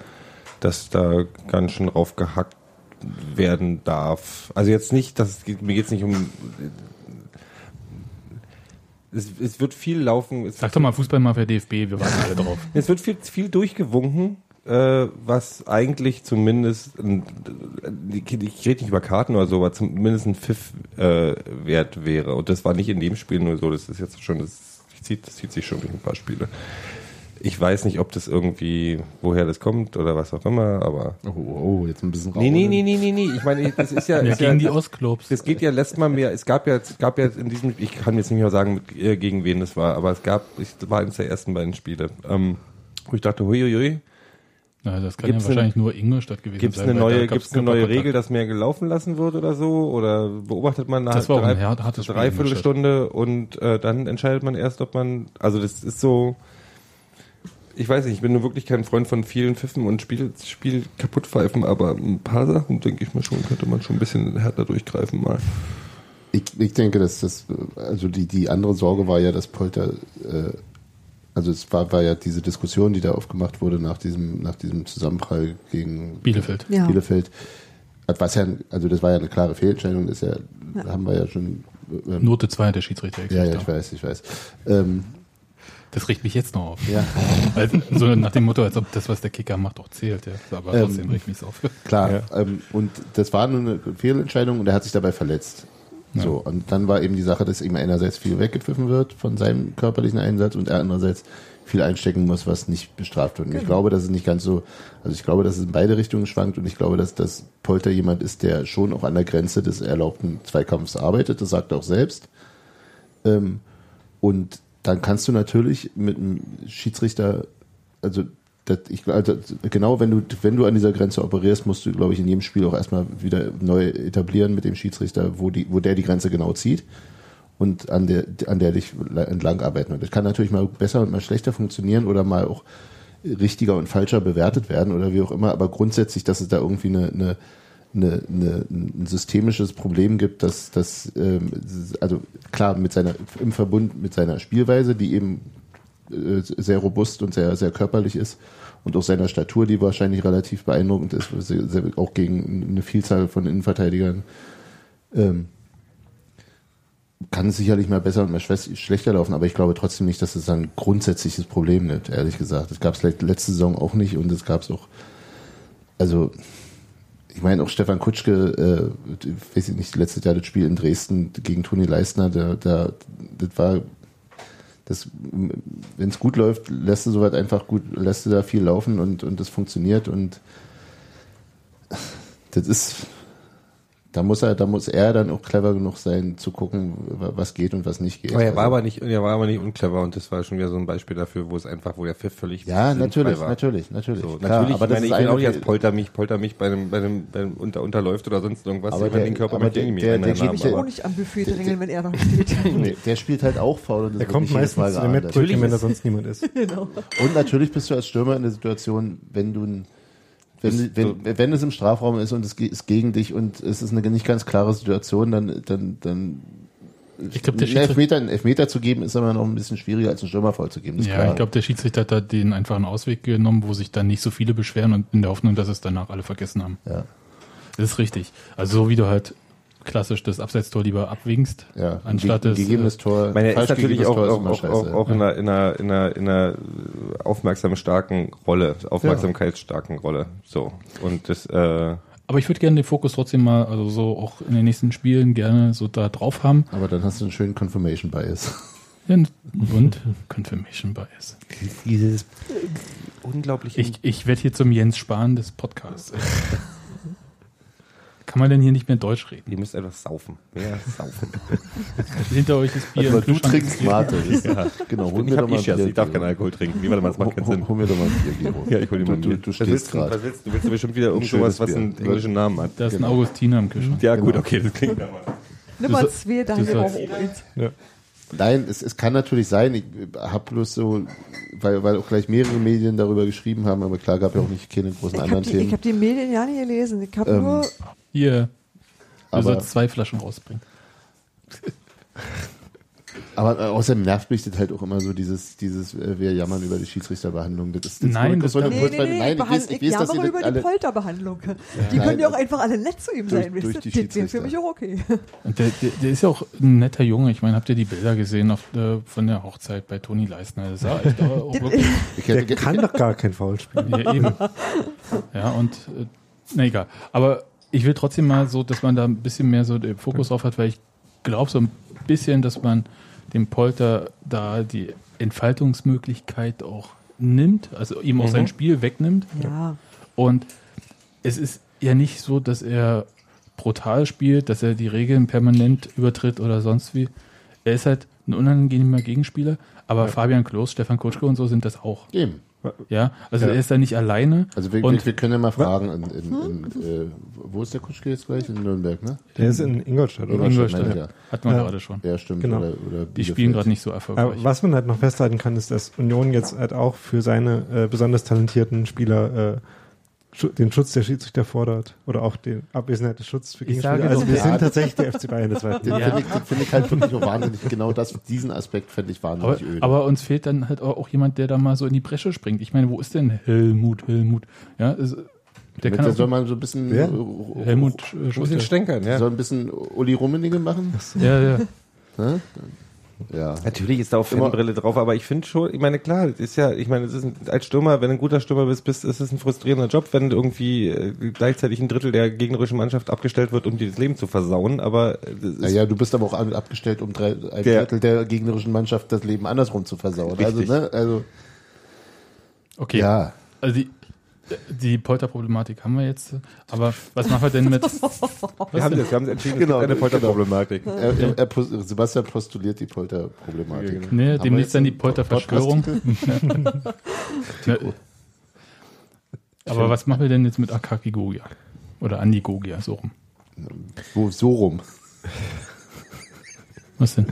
A: dass da ganz schön raufgehackt werden darf. Also jetzt nicht, dass es geht, mir geht's nicht um. Es, es wird viel laufen. Es
C: Sag doch mal Fußballmafia DFB, wir warten [laughs] alle drauf.
A: es wird viel, viel durchgewunken, äh, was eigentlich zumindest, ein, ich rede nicht über Karten oder so, aber zumindest ein Pfiff äh, wert wäre. Und das war nicht in dem Spiel nur so, das ist jetzt schon, das zieht, das zieht sich schon durch ein paar Spiele. Ich weiß nicht, ob das irgendwie, woher das kommt oder was auch immer, aber.
E: Oh, oh, jetzt ein bisschen
A: Nee, nee, nee, nee, nee, nee. Ich meine, das ist ja.
C: Ja,
A: ist ja
C: gegen die Ostclubs.
A: das geht ja letztes Mal mehr. Es gab ja, es gab ja in diesem, ich kann jetzt nicht mehr sagen, äh, gegen wen das war, aber es gab, ich war eines der ersten beiden Spiele, ähm, wo ich dachte, huiuiui,
C: Ja, das kann
A: Gibt's
C: ja wahrscheinlich nur Ingolstadt gewesen
A: gibt es
C: sein.
A: eine neue,
C: gab's
A: gibt's eine neue. Regel, dass mehr gelaufen lassen wird oder so? Oder beobachtet man eine
C: Das
A: drei,
C: in
A: Dreiviertelstunde und äh, dann entscheidet man erst, ob man, also das ist so, ich weiß nicht, ich bin nur wirklich kein Freund von vielen Pfiffen und Spiel, Spiel kaputt pfeifen, aber ein paar Sachen, denke ich mir schon, könnte man schon ein bisschen härter durchgreifen mal.
E: Ich, ich denke, dass das, also die, die andere Sorge war ja, dass Polter, äh, also es war, war ja diese Diskussion, die da aufgemacht wurde nach diesem, nach diesem Zusammenprall gegen
C: Bielefeld.
B: Ja.
E: Bielefeld. Was ja, also das war ja eine klare Fehlentscheidung, das ist ja, haben wir ja schon. Ähm,
C: Note 2 der Schiedsrichter.
E: ja, ja, ich weiß, ich weiß. Ähm,
C: Das riecht mich jetzt noch auf.
E: ja, [laughs]
C: so nach dem Motto, als ob das, was der Kicker macht, auch zählt. Ja. Aber
E: Ähm,
C: trotzdem riecht mich auf. [laughs]
E: klar. Ähm, und das war nur eine Fehlentscheidung und er hat sich dabei verletzt.
C: Ja.
E: So, und dann war eben die Sache, dass ihm einerseits viel weggepfiffen wird von seinem körperlichen Einsatz und er andererseits viel einstecken muss, was nicht bestraft wird. Und ich glaube, dass es nicht ganz so, also ich glaube, dass es in beide Richtungen schwankt und ich glaube, dass das Polter jemand ist, der schon auch an der Grenze des erlaubten Zweikampfs arbeitet, das sagt er auch selbst. Ähm, und dann kannst du natürlich mit einem Schiedsrichter, also, das, ich, also genau wenn du, wenn du an dieser Grenze operierst, musst du, glaube ich, in jedem Spiel auch erstmal wieder neu etablieren mit dem Schiedsrichter, wo, die, wo der die Grenze genau zieht und an der, an der dich entlang arbeiten. Und das kann natürlich mal besser und mal schlechter funktionieren oder mal auch richtiger und falscher bewertet werden oder wie auch immer, aber grundsätzlich, dass es da irgendwie eine, eine eine, eine, ein systemisches Problem gibt, dass das ähm, also klar mit seiner im Verbund mit seiner Spielweise, die eben äh, sehr robust und sehr sehr körperlich ist und auch seiner Statur, die wahrscheinlich relativ beeindruckend ist, auch gegen eine Vielzahl von Innenverteidigern ähm, kann es sicherlich mal besser und mal schlechter laufen, aber ich glaube trotzdem nicht, dass es ein grundsätzliches Problem gibt, ehrlich gesagt. Das gab es letzte Saison auch nicht und es gab es auch, also ich meine auch Stefan Kutschke, äh, weiß ich nicht, letztes Jahr das Spiel in Dresden gegen Toni Leistner, da, da, das war, das, wenn es gut läuft, lässt du soweit einfach gut, lässt du da viel laufen und, und das funktioniert und das ist, Da muss er, da muss er dann auch clever genug sein, zu gucken, wa- was geht und was nicht geht.
A: Aber er war
E: Also-
A: aber nicht, er war aber nicht unclever und das war schon wieder so ein Beispiel dafür, wo es einfach, wo der Pfiff völlig
E: ja, natürlich,
A: war.
E: natürlich, natürlich.
A: So,
E: Klar,
A: natürlich,
E: aber
A: ich
E: das
A: meine,
E: ist
A: ich will auch nicht als Polter mich, Polter mich bei einem, bei einem, bei einem unter, unterläuft oder sonst irgendwas.
E: Aber der-
A: den Körper
E: aber der-
A: nicht
E: der-
A: mehr
E: der
A: haben,
E: ich
B: auch nicht am Buffet drängeln, wenn er noch [laughs] steht.
E: Nee, der spielt halt auch faul und das
D: Der kommt meistens
E: Mal
D: zu den
E: geahndet.
D: Mitbrötchen, wenn da sonst niemand ist. [laughs]
B: genau.
E: Und natürlich bist du als Stürmer in der Situation, wenn du ein wenn, wenn, wenn es im Strafraum ist und es ist gegen dich und es ist eine nicht ganz klare Situation, dann, dann, dann
C: Ich glaube, der
E: einen
C: Schiedsrichter,
E: Elfmeter, einen Elfmeter zu geben, ist aber noch ein bisschen schwieriger als einen Stürmer vollzugeben.
C: Ja,
E: klar.
C: ich glaube, der Schiedsrichter hat da den einfachen Ausweg genommen, wo sich dann nicht so viele beschweren und in der Hoffnung, dass es danach alle vergessen haben.
E: ja,
C: Das ist richtig. Also so wie du halt klassisch das Abseitstor lieber abwinkst,
E: ja.
C: anstatt
E: Ein
C: das.
E: ge- gegebenes Tor.
A: Ich meine, er
E: falsch
A: ist natürlich auch,
E: Tor ist
A: auch, auch, auch, auch in einer, in einer, in einer, in einer aufmerksam starken Rolle, aufmerksamkeitsstarken Rolle. So. Und das, äh,
C: Aber ich würde gerne den Fokus trotzdem mal, also so auch in den nächsten Spielen gerne so da drauf haben.
E: aber dann hast du einen schönen Confirmation Bias.
C: Ja, Und Confirmation Bias.
A: dieses unglaubliche.
C: Ich, ich werde hier zum Jens Spahn des Podcasts. [laughs] Kann man denn hier nicht mehr Deutsch reden?
A: Ihr müsst einfach saufen. Mehr saufen. [laughs]
C: Hinter euch ist Bier.
E: Aber
C: im
E: du trinkst. Mate. [laughs] Das, Genau, hol
A: ich
E: mir
A: hab
E: doch mal Bier.
A: ich darf keinen Alkohol trinken. Wie, mal, das macht keinen
E: Hol,
A: Sinn.
E: hol mir doch mal ein Bier, Gero.
A: Ja, ich hol dir mal ein
E: du,
A: Bier.
E: du, stehst gerade.
A: was willst du? Willst du bestimmt wieder irgend
E: schönes
A: sowas, was einen
E: Bier.
A: englischen Namen hat?
C: Da ist ein
E: Genau.
C: Augustiner im Kühlschrank.
A: Ja, gut,
E: Genau.
A: okay, das klingt aber.
B: Nummer
C: so-
B: zwei, da wir auch.
D: Ja.
E: Nein, es, es kann natürlich sein, ich habe bloß so, weil, weil auch gleich mehrere Medien darüber geschrieben haben, aber klar gab ja auch nicht keine großen
B: Ich
E: anderen
B: habe die, ich
E: Themen.
B: hab die Medien ja nicht gelesen. Ich habe
E: Ähm,
B: nur.
C: Hier, du
E: Aber-
C: sollst zwei Flaschen rausbringen. [laughs]
E: Aber äh, außerdem nervt mich das halt auch immer so dieses, dieses, äh, wir jammern über die Schiedsrichterbehandlung. Das ist, das
C: Nein,
E: ist
C: das-
E: so eine
B: Nee, nee, nee,
E: nein,
B: ich,
E: ich weiß, ich weiß, dass
B: über
E: das
B: die Polterbehandlung. Die
E: Nein,
B: können ja auch einfach alle nett zu ihm
E: durch-
B: sein. wisst
E: durch
B: ihr?
E: die
B: Das wäre für mich auch okay.
C: Und der, der, der ist ja auch ein netter Junge. Ich meine, habt ihr die Bilder gesehen auf, äh, von der Hochzeit bei Toni Leistner? Das sah echt auch [laughs] wirklich,
E: ich
D: Der kann doch gar kein Foul spielen.
C: ja, eben. Ja, und äh, na egal. Aber ich will trotzdem mal so, dass man da ein bisschen mehr so den Fokus drauf hat, weil ich glaube so ein bisschen, dass man dem Polter da die Entfaltungsmöglichkeit auch nimmt, also ihm auch sein Spiel wegnimmt.
B: Ja.
C: Und es ist ja nicht so, dass er brutal spielt, dass er die Regeln permanent übertritt oder sonst wie. Er ist halt ein unangenehmer Gegenspieler, aber Fabian Klos, Stefan Kutschke und so sind das auch.
E: eben.
C: Ja, also
D: Ja.
C: er ist da nicht alleine.
E: Also wir,
C: und
E: wir, wir können ja mal fragen, in, in, in, äh, wo ist der Kutschke jetzt gleich? In Nürnberg, ne?
D: Der ist in Ingolstadt, oder?
E: Ingolstadt,
C: Ingolstadt,
E: ich,
C: hat man
D: Ja.
C: gerade schon.
E: Ja, stimmt.
D: Genau.
E: Oder, oder
C: Die spielen gerade nicht so erfolgreich.
D: Aber was man halt noch festhalten kann, ist, dass Union jetzt halt auch für seine äh, besonders talentierten Spieler äh, den Schutz der Schiedsrichter fordert oder auch den Abwesenheit des Schutzes für Gegenspieler. Also wir
E: ja.
D: sind tatsächlich der FC Bayern des Zweiten.
E: Den [laughs]
C: Ja.
E: finde ich, den finde ich halt wirklich auch wahnsinnig, genau das, diesen Aspekt fände ich
C: aber,
E: wahnsinnig öde.
C: aber uns fehlt dann halt auch, jemand, der da mal so in die Bresche springt. Ich meine, wo ist denn Helmut, Helmut? Ja, es, der
E: Mit
C: kann
E: der soll man so ein bisschen,
D: Wer?
E: äh,
C: Helmut äh,
A: Ein bisschen stänkern, ja.
E: soll ein bisschen Uli Rummenigge machen.
C: Ja, ja.
E: Ja.
A: Natürlich ist da auch Fanbrille drauf, aber ich finde schon, ich meine, klar, das ist ja, ich meine, es ist ein, als Stürmer, wenn du ein guter Stürmer bist, bist, ist es ein frustrierender Job, wenn irgendwie äh, gleichzeitig ein Drittel der gegnerischen Mannschaft abgestellt wird, um dir das Leben zu versauen, aber äh,
E: Naja, du bist aber auch abgestellt, um drei, ein
A: Der-
E: Drittel der gegnerischen Mannschaft das Leben andersrum zu versauen. Also,
A: Richtig.
E: ne, also,
C: Okay.
E: ja.
C: Also die, die Polterproblematik haben wir jetzt, aber was machen wir denn mit. [laughs]
A: wir haben das, wir haben entschieden,
E: Genau,
A: es gibt eine
E: genau.
A: Polterproblematik.
E: Er, er, er, pos- Sebastian postuliert die Polterproblematik.
C: Nee,
E: wir
C: demnächst dann die Polterverschwörung. [laughs] Aber was machen wir denn jetzt mit Akaki Gogia? Oder Andi Gogia, so rum.
E: Wo, so rum.
C: Was denn?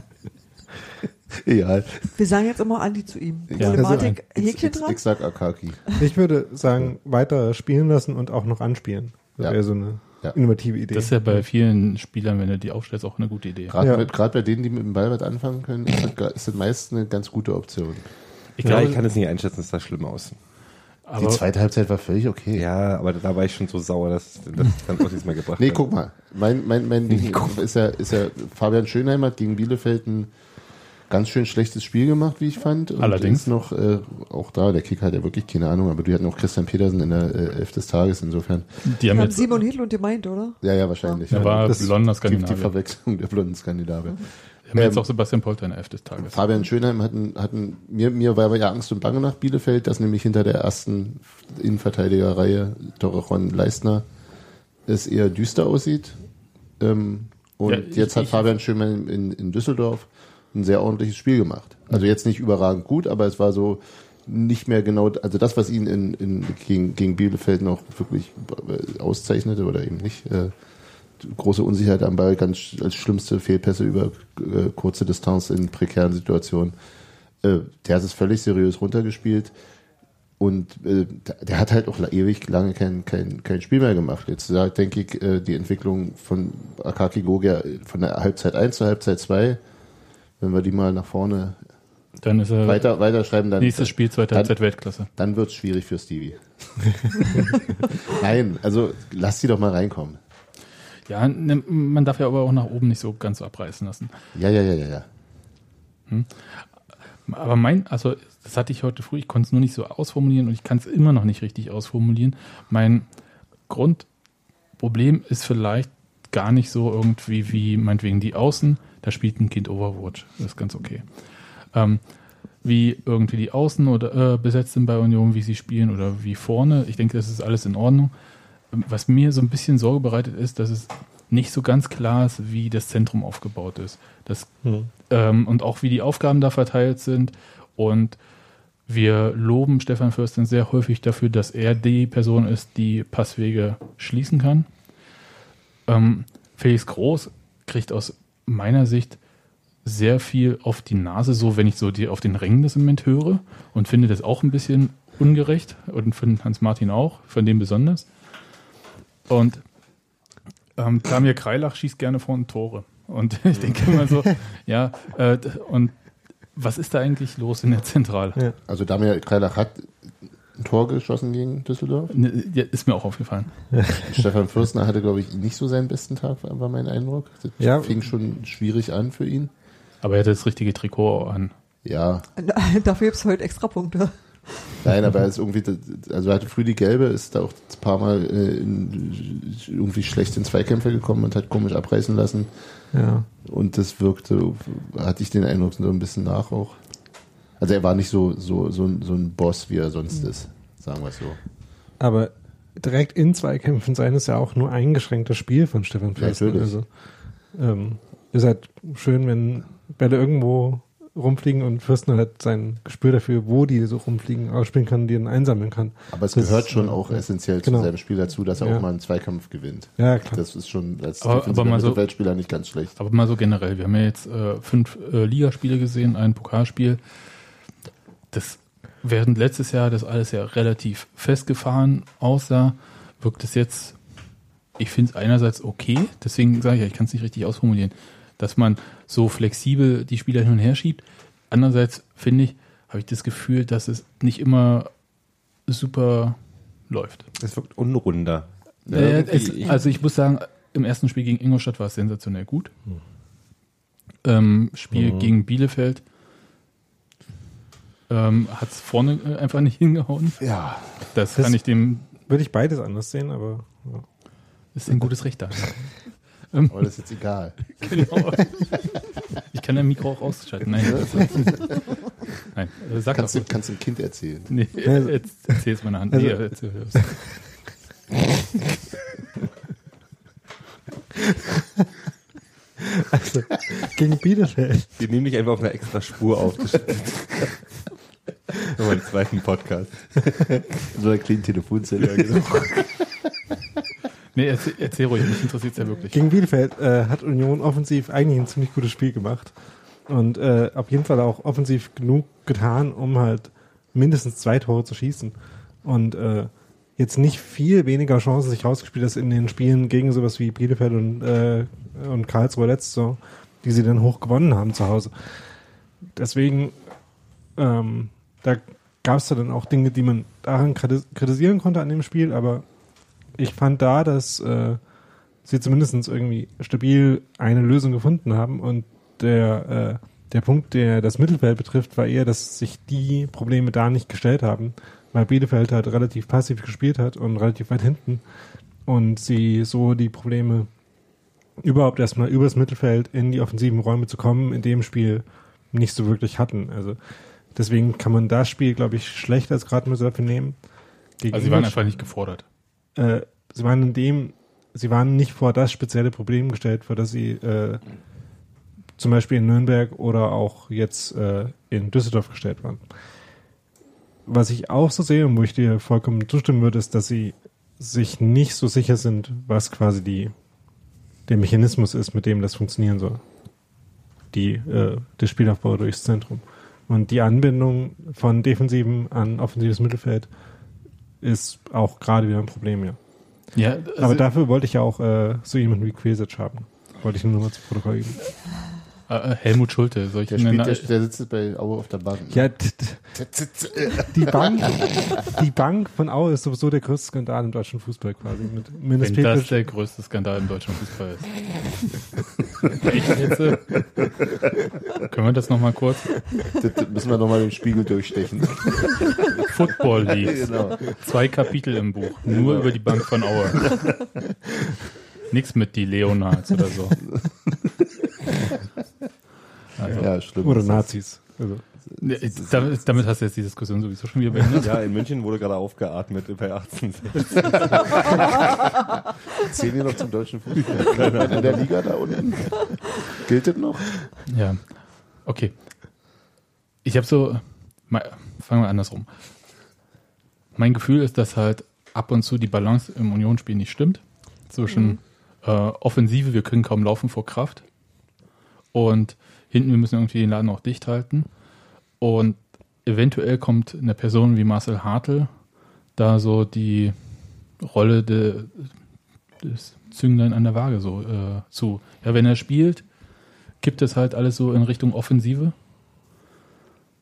E: Egal.
B: Wir sagen jetzt immer Andi zu ihm.
C: Ja.
B: Problematik,
E: Ich,
B: Häkchen dran?
E: ich sag Akaki.
D: Ich würde sagen, weiter spielen lassen und auch noch anspielen. Das
E: Ja.
D: wäre so eine
E: Ja.
D: innovative Idee.
C: Das ist ja bei vielen Spielern, wenn du die aufstellst, auch eine gute Idee.
E: Gerade
D: Ja.
E: mit- gerade bei denen, die mit dem Ball was anfangen können, ist das, ist das meist eine ganz gute Option.
C: Ich
A: Ja,
C: glaube,
A: ich kann es nicht einschätzen, es sah schlimm aus.
E: Die zweite Halbzeit war völlig okay.
A: Ja, aber da war ich schon so sauer, dass das dann auch nichts mehr gebracht
E: Nee,
A: hat.
E: guck mal. Mein, mein, mein Ding ist ja, ist ja, Fabian Schönheim hat gegen Bielefeld ein ganz schön schlechtes Spiel gemacht, wie ich fand. Und
C: Allerdings.
E: Noch, äh, auch da, der Kicker hat ja wirklich keine Ahnung, aber die hatten auch Christian Petersen in der äh, Elf des Tages, insofern.
C: die haben
B: haben
C: jetzt,
B: Simon Hedlund gemeint, oder?
E: Ja, ja, wahrscheinlich.
C: da war
D: das-
C: blonder
E: die, die
C: Skandinavier.
E: Verwechslung der blonden Skandinavier.
C: Wir haben jetzt
E: Ähm,
C: auch Sebastian Polter in der Elf des Tages.
E: Fabian Schönheim hatten, hatten mir, mir war aber ja Angst und Bange nach Bielefeld, dass nämlich hinter der ersten Innenverteidigerreihe Torrejon Leistner es eher düster aussieht. Ähm, und
C: Ja, ich-
E: jetzt hat
C: ich-
E: Fabian Schönmann in, in Düsseldorf ein sehr ordentliches Spiel gemacht. Also jetzt nicht überragend gut, aber es war so nicht mehr genau, also das, was ihn in, in, gegen, gegen Bielefeld noch wirklich äh, auszeichnete oder eben nicht, äh, große Unsicherheit am Ball, ganz als schlimmste Fehlpässe über äh, kurze Distanz in prekären Situationen. Äh, der hat es völlig seriös runtergespielt und äh, der- hat halt auch ewig lange kein, kein, kein Spiel mehr gemacht. Jetzt denke ich, äh, die Entwicklung von Akaki Gogia von der Halbzeit 1 zur Halbzeit 2, wenn wir die mal nach vorne
C: Dann ist er
E: weiter, weiterschreiben, dann,
C: nächstes Spiel zweite Halbzeit Weltklasse.
E: dann wird's schwierig für Stevie. [laughs] Nein, also lass die doch mal reinkommen.
C: Ja, ne, man darf ja aber auch nach oben nicht so ganz abreißen lassen.
E: Ja, ja, ja, ja, ja.
C: Aber mein, also das hatte ich heute früh, ich konnte es nur nicht so ausformulieren und ich kann es immer noch nicht richtig ausformulieren. Mein Grundproblem ist vielleicht gar nicht so irgendwie wie meinetwegen die Außen, da spielt ein Kind Overwatch, das ist ganz okay. Ähm, wie irgendwie die Außen oder äh, besetzt sind bei Union, wie sie spielen oder wie vorne, ich denke, das ist alles in Ordnung. Ähm, Was mir so ein bisschen Sorge bereitet ist, dass es nicht so ganz klar ist, wie das Zentrum aufgebaut ist. Das ähm, und auch wie die Aufgaben da verteilt sind. Und wir loben Stefan Fürsten sehr häufig dafür, dass er die Person ist, die Passwege schließen kann. Ähm, Felix Groß kriegt aus meiner Sicht sehr viel auf die Nase, so wenn ich so die, auf den Rängen das im Moment höre und finde das auch ein bisschen ungerecht und von Hans Martin auch, von dem besonders. Und ähm, Damir Kreilach schießt gerne vorne Tore. Und [laughs] ich denke immer so, [laughs] ja, äh, und was ist da eigentlich los in der Zentrale?
D: Ja.
E: Also Damir Kreilach hat ein Tor geschossen gegen Düsseldorf.
C: Ne, ja, ist mir auch aufgefallen. [laughs]
E: Stefan Fürstner hatte, glaube ich, nicht so seinen besten Tag, war mein Eindruck. Das
D: Ja.
E: fing schon schwierig an für ihn.
C: Aber er hatte das richtige Trikot an.
E: Ja, [laughs]
B: Dafür gibt's heute extra Punkte.
E: nein, aber er ist irgendwie, also er hatte früh die gelbe, ist da auch ein paar Mal äh, in, irgendwie schlecht in Zweikämpfe gekommen und hat komisch abreißen lassen.
D: Ja.
E: Und das wirkte, hatte ich den Eindruck, so ein bisschen nach auch. Also er war nicht so, so, so, ein- so ein Boss, wie er sonst ist, sagen wir es so.
D: Aber direkt in Zweikämpfen sein ist ja auch nur eingeschränktes Spiel von Stefan Fürsten.
E: natürlich.
D: Also ähm, ist halt schön, wenn Bälle irgendwo rumfliegen und Fürsten hat sein Gespür dafür, wo die so rumfliegen, ausspielen kann und die dann einsammeln kann.
E: Aber es
D: Das
E: gehört
D: ist,
E: schon auch
D: ja.
E: essentiell
D: Genau.
E: zu seinem Spiel dazu, dass er
D: Ja.
E: auch mal einen Zweikampf gewinnt.
D: Ja, klar.
E: Das ist schon als
C: Aber-
E: defensiver
C: aber mal so-
E: Mittelfeldspieler nicht ganz schlecht.
C: Aber mal so generell, wir haben ja jetzt äh, fünf äh, Ligaspiele gesehen, ein Pokalspiel. Das während letztes Jahr das alles ja relativ festgefahren aussah, wirkt es jetzt, ich finde es einerseits okay, deswegen sage ich ja, ich kann es nicht richtig ausformulieren, dass man so flexibel die Spieler hin und her schiebt. Andererseits finde ich, habe ich das Gefühl, dass es nicht immer super läuft.
A: Es wirkt unrunder.
C: Ja, es,
A: irgendwie-
C: also ich muss sagen, im ersten Spiel gegen Ingolstadt war es sensationell gut. Ähm, Spiel
D: Mhm.
C: gegen Bielefeld ähm, hat es vorne äh, einfach nicht hingehauen.
E: Ja,
C: Das,
D: Das-
C: kann ich dem,
D: Würde ich beides anders sehen, aber ja.
C: ist ein gutes Recht da. [laughs]
E: aber das ist jetzt egal.
C: genau. Ich kann dein Mikro auch ausschalten. Nein, das, nein äh, sag
E: Kannst du, kannst du dem Kind erzählen.
C: Nee, jetzt erzähl es meiner Hand.
D: Also-
C: nee, erzähl es. [laughs]
D: also, gegen Bielefeld.
A: Wir nehmen dich einfach auf einer extra Spur auf. [laughs] Das Nochmal einen zweiten Podcast. [laughs]
E: So einer kleinen Telefonzelle. genau. [laughs]
C: Nee, erzähl, erzähl ruhig, mich interessiert es ja wirklich.
D: Gegen Bielefeld äh, hat Union offensiv eigentlich ein ziemlich gutes Spiel gemacht. Und äh, auf jeden Fall auch offensiv genug getan, um halt mindestens zwei Tore zu schießen. Und äh, jetzt nicht viel weniger Chancen sich rausgespielt als in den Spielen gegen sowas wie Bielefeld und, äh, und Karlsruhe letzte Saison, die sie dann hoch gewonnen haben zu Hause. Deswegen, ähm, da gab es dann auch Dinge, die man daran kriti- kritisieren konnte an dem Spiel, aber ich fand da, dass äh, sie zumindest irgendwie stabil eine Lösung gefunden haben und der, äh, der Punkt, der das Mittelfeld betrifft, war eher, dass sich die Probleme da nicht gestellt haben, weil Bielefeld halt relativ passiv gespielt hat und relativ weit hinten und sie so die Probleme überhaupt erstmal übers Mittelfeld in die offensiven Räume zu kommen, in dem Spiel nicht so wirklich hatten. Also deswegen kann man das Spiel, glaube ich, schlecht als Gradmesser nehmen. Gegen
C: Also sie waren einfach nicht gefordert.
D: äh, sie waren in dem sie waren nicht vor das spezielle Problem gestellt, vor das sie äh, zum Beispiel in Nürnberg oder auch jetzt äh, in Düsseldorf gestellt waren. Was ich auch so sehe und wo ich dir vollkommen zustimmen würde, ist, dass sie sich nicht so sicher sind, was quasi die, der Mechanismus ist, mit dem das funktionieren soll. Die, äh, der Spielaufbau durchs Zentrum. Und die Anbindung von Defensiven an offensives Mittelfeld ist auch gerade wieder ein Problem, ja.
C: Ja, also,
D: Aber dafür wollte ich ja auch äh, so jemanden wie Quesic haben. Wollte ich nur noch mal zu Protokoll geben.
C: Äh, Helmut Schulte, soll ich
E: Der, spielt, der, der sitzt bei Aue auf der Bank.
D: Ja, t- t- die Bank, die Bank von Aue ist sowieso der größte Skandal im deutschen Fußball quasi. Mit
C: wenn das der größte Skandal im deutschen Fußball ist. Echt jetzt? äh? Können wir das nochmal kurz?
E: Das, müssen wir nochmal den Spiegel durchstechen.
C: Football Leagues.
E: genau.
C: Zwei Kapitel im Buch. Nur über die Bank von Aue. Nix mit die Leonards oder so. Also,
E: Ja, schlimm.
D: Oder Nazis. Also,
C: damit, damit hast du jetzt die Diskussion sowieso schon wieder beendet.
A: Ja, in München wurde gerade aufgeatmet bei 18. [laughs]
E: Zählen wir noch zum deutschen Fußball? In der Liga da unten? Gilt das noch?
C: Ja. Okay. Ich habe so, mal, fangen wir andersrum. Mein Gefühl ist, dass halt ab und zu die Balance im Unionsspiel nicht stimmt. Zwischen äh, Offensive, wir können kaum laufen vor Kraft. Und hinten, wir müssen irgendwie den Laden auch dicht halten. Und eventuell kommt eine Person wie Marcel Hartl da so die Rolle de, des Zünglein an der Waage so äh, zu. Ja, wenn er spielt, kippt es halt alles so in Richtung Offensive.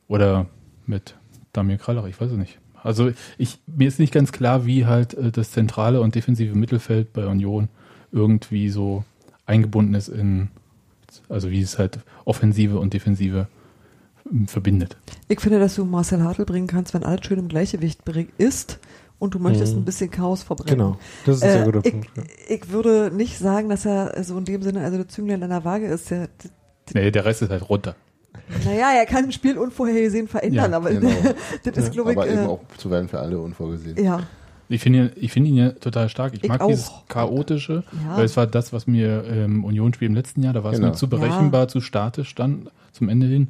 C: Oder mit Damir Krallach, ich weiß es nicht. Also ich, mir ist nicht ganz klar, wie halt äh, das zentrale und defensive Mittelfeld bei Union irgendwie so eingebunden ist in, also wie es halt Offensive und Defensive ähm, verbindet.
B: Ich finde, dass du Marcel Hartl bringen kannst, wenn alles schön im Gleichgewicht ist und du möchtest
D: Mhm.
B: ein bisschen Chaos verbrennen.
D: genau. Das ist ein sehr
B: Äh,
D: guter
B: ich,
D: Punkt.
B: Ich würde nicht sagen, dass er so in dem Sinne, also der Zünglein an der Waage ist. Der,
C: Nee, der Rest ist halt runter.
B: naja, er kann ein Spiel unvorhergesehen verändern,
C: Ja,
B: aber
E: genau. [laughs]
B: das ist, glaube ich,
E: Aber eben
B: äh,
E: auch zuweilen für alle unvorgesehen.
B: ja.
C: Ich finde ihn- ich finde ihn ja total stark. Ich,
B: Ich
C: mag
B: auch.
C: dieses chaotische,
B: Ja.
C: weil es war das, was mir im Unionsspiel im letzten Jahr, da war es
E: Genau.
C: mir zu berechenbar, zu statisch dann zum Ende hin.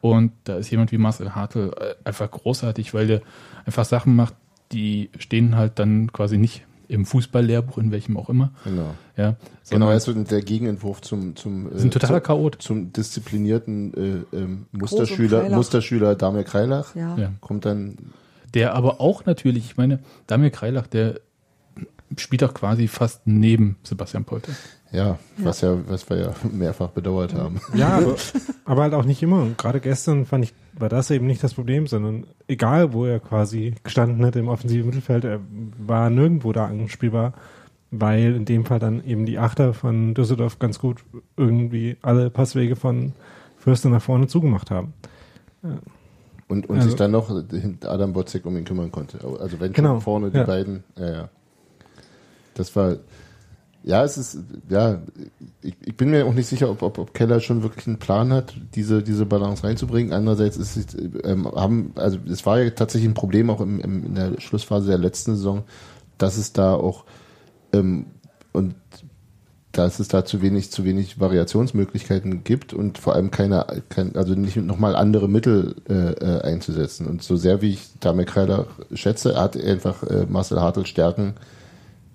C: Und da ist jemand wie Marcel Hartl äh, einfach großartig, weil der einfach Sachen macht, die stehen halt dann quasi nicht im Fußballlehrbuch, in welchem auch immer.
E: Genau.
C: Ja,
E: Genau, er ist so der Gegenentwurf zum, zum,
C: ist ein totaler
E: zum,
C: Chaot.
E: zum disziplinierten äh, ähm, Musterschüler. Musterschüler Damir Kreilach.
B: Ja.
C: Ja.
E: Kommt dann,
C: Der aber auch natürlich, ich meine, Damir Kreilach, der spielt doch quasi fast neben Sebastian Polter.
E: ja, was ja, was wir ja [laughs] mehrfach bedauert haben.
D: Ja, aber, [laughs] aber halt auch nicht immer. Und gerade gestern fand ich, war das eben nicht das Problem, sondern egal, wo er quasi gestanden hat im offensiven Mittelfeld, er war nirgendwo da anspielbar, weil in dem Fall dann eben die Achter von Düsseldorf ganz gut irgendwie alle Passwege von Fürster nach vorne zugemacht haben.
E: Und, und
D: Also-
E: sich dann noch hinter Adam Botzek um ihn kümmern konnte. Also wenn
D: Genau,
E: schon vorne die
D: ja.
E: beiden, ja, ja. Das war, ja, es ist, ja, ich, ich bin mir auch nicht sicher, ob, ob, ob Keller schon wirklich einen Plan hat, diese, diese Balance reinzubringen. Andererseits ist es, ähm, haben, also es war ja tatsächlich ein Problem auch im, im, in der Schlussphase der letzten Saison, dass es da auch, ähm, und dass es da zu wenig, zu wenig Variationsmöglichkeiten gibt und vor allem keine, kein, also nicht nochmal andere Mittel äh, äh, einzusetzen. Und so sehr wie ich Damir Kreiler schätze, hat einfach äh, Marcel Hartl Stärken,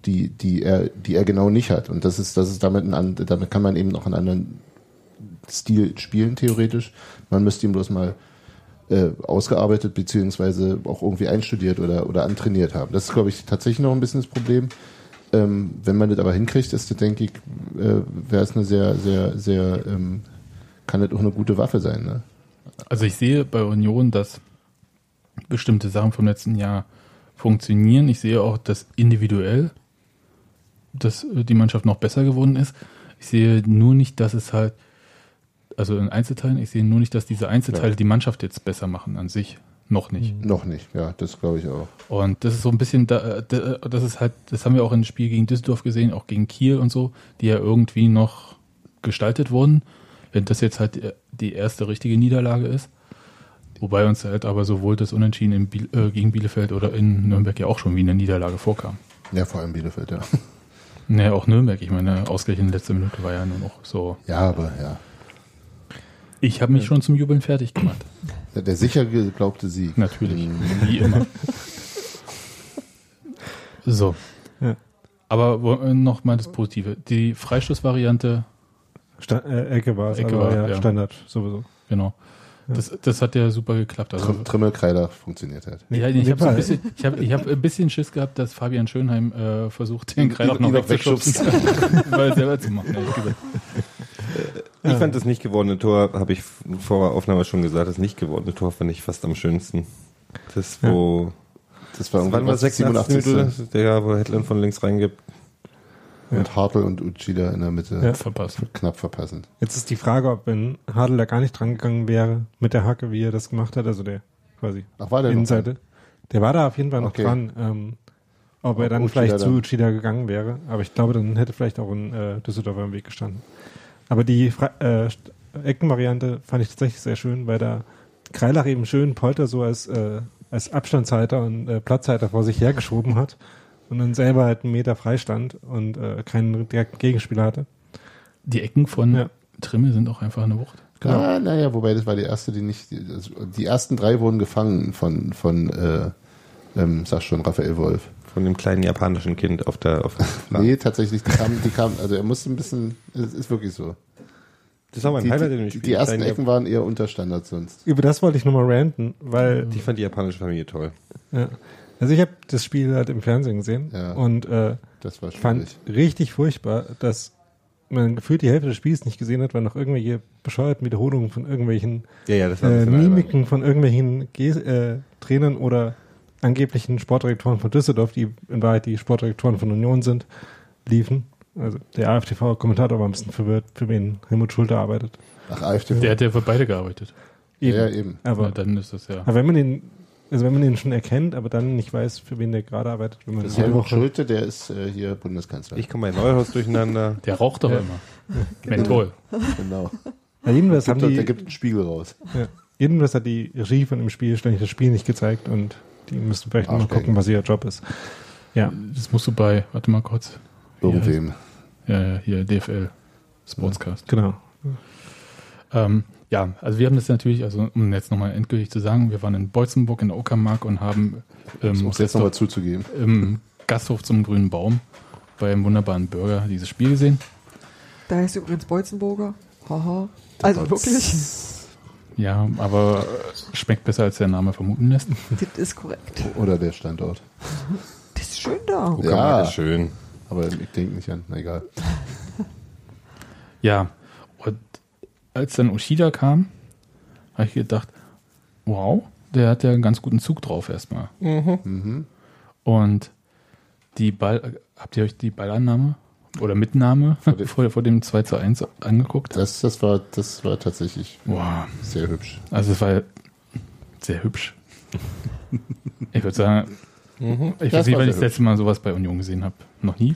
E: die, die er, die er genau nicht hat. Und das ist, das ist damit ein, damit kann man eben noch einen anderen Stil spielen, theoretisch. Man müsste ihn bloß mal äh, ausgearbeitet beziehungsweise auch irgendwie einstudiert oder, oder antrainiert haben. Das ist, glaube ich, tatsächlich noch ein bisschen das Problem. Ähm, wenn man das aber hinkriegt, ist das, denke ich, äh, wäre es eine sehr, sehr, sehr, ähm, kann das auch eine gute Waffe sein. Ne?
C: Also ich sehe bei Union, dass bestimmte Sachen vom letzten Jahr funktionieren. Ich sehe auch, dass individuell dass äh, die Mannschaft noch besser geworden ist. Ich sehe nur nicht, dass es halt, also in Einzelteilen, ich sehe nur nicht, dass diese Einzelteile
E: Ja.
C: die Mannschaft jetzt besser machen an sich. Noch nicht.
E: Noch nicht, ja, das glaube ich auch.
C: Und das ist so ein bisschen, da, da, das ist halt, das haben wir auch im Spiel gegen Düsseldorf gesehen, auch gegen Kiel und so, die ja irgendwie noch gestaltet wurden. Wenn das jetzt halt die erste richtige Niederlage ist, wobei uns halt aber sowohl das Unentschieden in Biel, äh, gegen Bielefeld oder in Nürnberg ja auch schon wie eine Niederlage vorkam.
E: Ja, vor allem Bielefeld, ja. [laughs]
C: Ne, auch Nürnberg. Ich meine, ausgerechnet letzte Minute war ja nur noch so.
E: Ja, aber ja.
C: Ich habe mich schon zum Jubeln fertig gemacht.
E: Der, der sicher geglaubte Sieg.
C: Natürlich.
E: Mhm.
C: Wie immer. So.
D: Ja.
C: Aber äh, noch mal das Positive. Die Freistoßvariante,
D: Sta äh, Ecke war es,
C: Ecke
D: aber
C: war,
D: ja,
C: ja.
D: Standard sowieso.
C: genau. Das, das hat ja super geklappt. Also,
E: Trim Trimmelkreider funktioniert halt.
C: ja, ich habe so ein bisschen, ich hab, ich hab ein bisschen Schiss gehabt, dass Fabian Schönheim äh, versucht, den
E: ihn
C: noch wegzuschubsen, [laughs] weil selber zu machen, ehrlich gesagt.
A: Ich fand das nicht gewordene Tor, habe ich vor Aufnahme schon gesagt, das nicht gewordene Tor fand ich fast am schönsten. Das, wo,
E: Das war
A: wann
E: irgendwie
A: war
E: was,
A: 86
E: 87.
A: Minute, der, wo Hetland von links reingibt.
E: Und Hartl und Uchida in der Mitte
D: Ja.
C: Verpasst.
E: knapp verpassen.
D: Jetzt ist die Frage, ob wenn Hadel da gar nicht dran gegangen wäre mit der Hacke, wie er das gemacht hat, also der quasi
E: Ach, war der
D: Innenseite. Der war da auf jeden Fall noch
E: Okay.
D: dran. Ähm, ob er dann
E: Uchida
D: vielleicht zu
E: dann-
D: Uchida gegangen wäre. Aber ich glaube, dann hätte vielleicht auch ein äh, Düsseldorfer im Weg gestanden. Aber die Fra äh, Eckenvariante fand ich tatsächlich sehr schön, weil da Kreilach eben schön Polter so als, äh, als Abstandshalter und äh, Platzhalter vor sich hergeschoben hat und dann selber halt einen Meter freistand und äh, keinen direkten Gegenspieler hatte.
C: Die Ecken von
D: Ja.
C: Trimme sind auch einfach eine Wucht.
D: Genau.
E: Ah, naja, wobei das war die erste, die nicht. Die, also die ersten drei wurden gefangen von, von äh, ähm, sag schon, Raphael Wolf.
A: Von dem kleinen japanischen Kind auf der, auf der
E: Nee, tatsächlich, die kamen, die kamen, also er musste ein bisschen, es ist wirklich so.
A: Das war mein
E: Die,
A: Highlight in dem Spiel.
E: die ersten Ecken waren eher Unterstandard sonst.
D: Über das wollte ich nochmal ranten, weil
A: Die fand die japanische Familie toll.
D: Ja. Also ich habe das Spiel halt im Fernsehen gesehen
E: Ja.
D: und äh,
E: Das war
D: fand richtig furchtbar, dass man gefühlt die Hälfte des Spiels nicht gesehen hat, weil noch irgendwelche bescheuerten Wiederholungen von irgendwelchen
A: Ja, ja,
D: äh. Mimiken von irgendwelchen Ge äh, Trainern oder angeblichen Sportdirektoren von Düsseldorf, die in Wahrheit die Sportdirektoren von Union sind, liefen. Also der AFTV-Kommentator war ein bisschen verwirrt, für wen Helmut Schulte arbeitet.
E: Ach, AfD.
C: Der hat ja für beide gearbeitet.
E: Ja, ja, eben.
D: Aber,
C: ja, dann ist das ja.
D: aber wenn man den, also wenn man den schon erkennt, aber dann nicht weiß, für wen der gerade arbeitet, wenn man
E: Das ist Helmut
D: Woche
E: Schulte, der ist äh, hier Bundeskanzler.
A: Ich komme bei Neuhaus durcheinander. [laughs]
C: Der raucht doch
D: Ja.
C: immer. Menthol.
E: genau.
D: Ja, jedenfalls
E: Gibt,
D: haben
E: doch-
D: die,
E: der gibt einen Spiegel raus.
D: ja, jedenfalls hat die Regie von dem Spiel ständig das Spiel nicht gezeigt und die müssen vielleicht nochmal
E: Arschgeigen.
D: gucken, was ihr Job ist. Ja,
C: Das musst du bei, warte mal kurz.
E: Irgendwem.
C: Ja, ja, hier DFL Sportscast.
D: genau.
C: Ähm, ja, also wir haben das natürlich, also um jetzt nochmal endgültig zu sagen, wir waren in Beutzenburg in der Uckermark und haben
E: Um
C: ähm,
E: es jetzt nochmal zuzugeben.
C: im Gasthof zum Grünen Baum beim wunderbaren Burger dieses Spiel gesehen.
B: Da heißt übrigens Beutzenburger. Haha. Also wirklich, [laughs]
C: Ja, aber äh, schmeckt besser als der Name vermuten lässt.
B: das ist korrekt.
E: Oder der Standort.
B: Das ist schön da.
A: Uckermark
E: Ja.
A: ist schön.
E: Aber ich denke nicht an. Na egal.
C: Ja, und als dann Ushida kam, habe ich gedacht, wow, der hat ja einen ganz guten Zug drauf erstmal.
E: Mhm.
C: Und die Ball, habt ihr euch die Ballannahme oder Mitnahme
E: Vor dem-
C: vor, vor dem 2 zu 1 angeguckt?
E: Das, das, war, das war tatsächlich
C: Wow,
E: sehr hübsch.
C: also es war sehr hübsch. Ich würde sagen, ich
E: Das
C: weiß nicht, wann ich das letzte Mal sowas bei Union gesehen habe. Noch nie?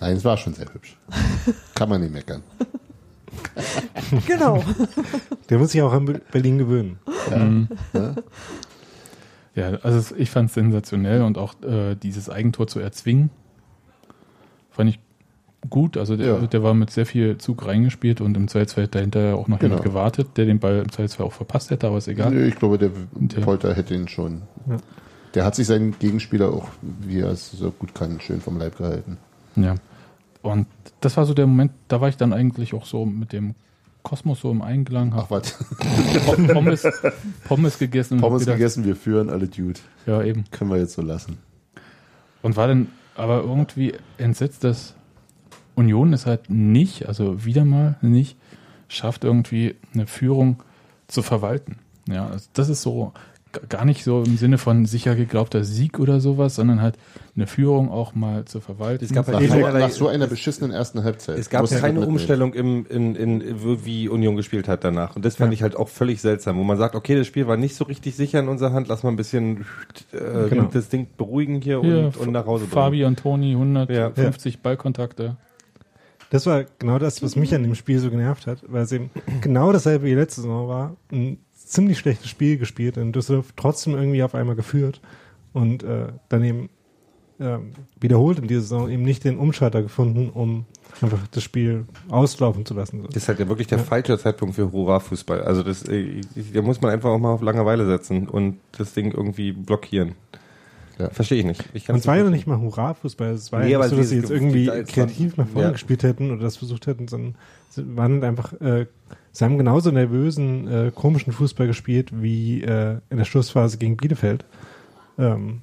E: Nein, es war schon sehr hübsch. Kann man nicht meckern.
B: Genau. [laughs]
D: Der muss sich auch an Be- Berlin gewöhnen.
C: Mhm.
E: Ja?
C: Ja, also ich fand es sensationell und auch äh, dieses Eigentor zu erzwingen, fand ich gut. Also der,
E: Ja.
C: der war mit sehr viel Zug reingespielt und im Zweifelsfall hat dahinter auch noch
E: Genau.
C: jemand gewartet, der den Ball im Zweifelsfall auch verpasst hätte, aber ist egal.
E: Nö, ich glaube, der
C: Der-
E: Polter hätte ihn schon.
D: Ja.
E: Der hat sich seinen Gegenspieler auch, wie er es so gut kann, schön vom Leib gehalten.
C: Ja. Und das war so der Moment, da war ich dann eigentlich auch so mit dem Kosmos so im Einklang,
E: Ach was,
C: Pommes, Pommes gegessen
E: Pommes
C: gedacht,
E: gegessen, wir führen alle Dude.
C: Ja, eben.
E: Können wir jetzt so lassen.
C: Und war dann aber irgendwie entsetzt, dass Union es halt nicht, also wieder mal nicht, schafft irgendwie eine Führung zu verwalten. Ja, also das ist so gar nicht so im Sinne von sicher geglaubter Sieg oder sowas, sondern halt eine Führung auch mal zu verwalten.
A: Es gab
E: Nach,
A: halt
E: so,
A: keinerlei-
E: nach so einer beschissenen ersten Halbzeit.
A: Es gab keine. Umstellung im, in, in, wie Union gespielt hat danach. Und das fand
D: Ja.
A: ich halt auch völlig seltsam, wo man sagt, okay, das Spiel war nicht so richtig sicher in unserer Hand, lass mal ein bisschen äh,
D: Genau.
A: das Ding beruhigen hier,
C: Hier,
A: und, und nach Hause bringen.
C: Fabi und Toni, 150 Ballkontakte.
D: Das war genau das, was mich an dem Spiel so genervt hat, weil es eben genau dasselbe wie letzte Saison war. Ein ziemlich schlechtes Spiel gespielt in Düsseldorf, trotzdem irgendwie auf einmal geführt und äh, dann eben ähm, wiederholt in dieser Saison eben nicht den Umschalter gefunden, um einfach das Spiel auslaufen zu lassen.
A: Das ist halt ja wirklich der falsche Zeitpunkt für Hurra-Fußball. Also das, äh, da muss man einfach auch mal auf Langeweile setzen und das Ding irgendwie blockieren.
E: Ja.
A: Verstehe ich nicht. Ich
D: Und es war ja noch
A: nicht
D: mal Hurra-Fußball. Es war
A: Nee,
D: ja nicht so, dass sie jetzt irgendwie kreativ nach vorne
A: ja.
D: gespielt hätten oder das versucht hätten, sondern sie waren halt einfach, äh, sie haben genauso nervösen, äh, komischen Fußball gespielt wie äh, in der Schlussphase gegen Bielefeld. Ähm,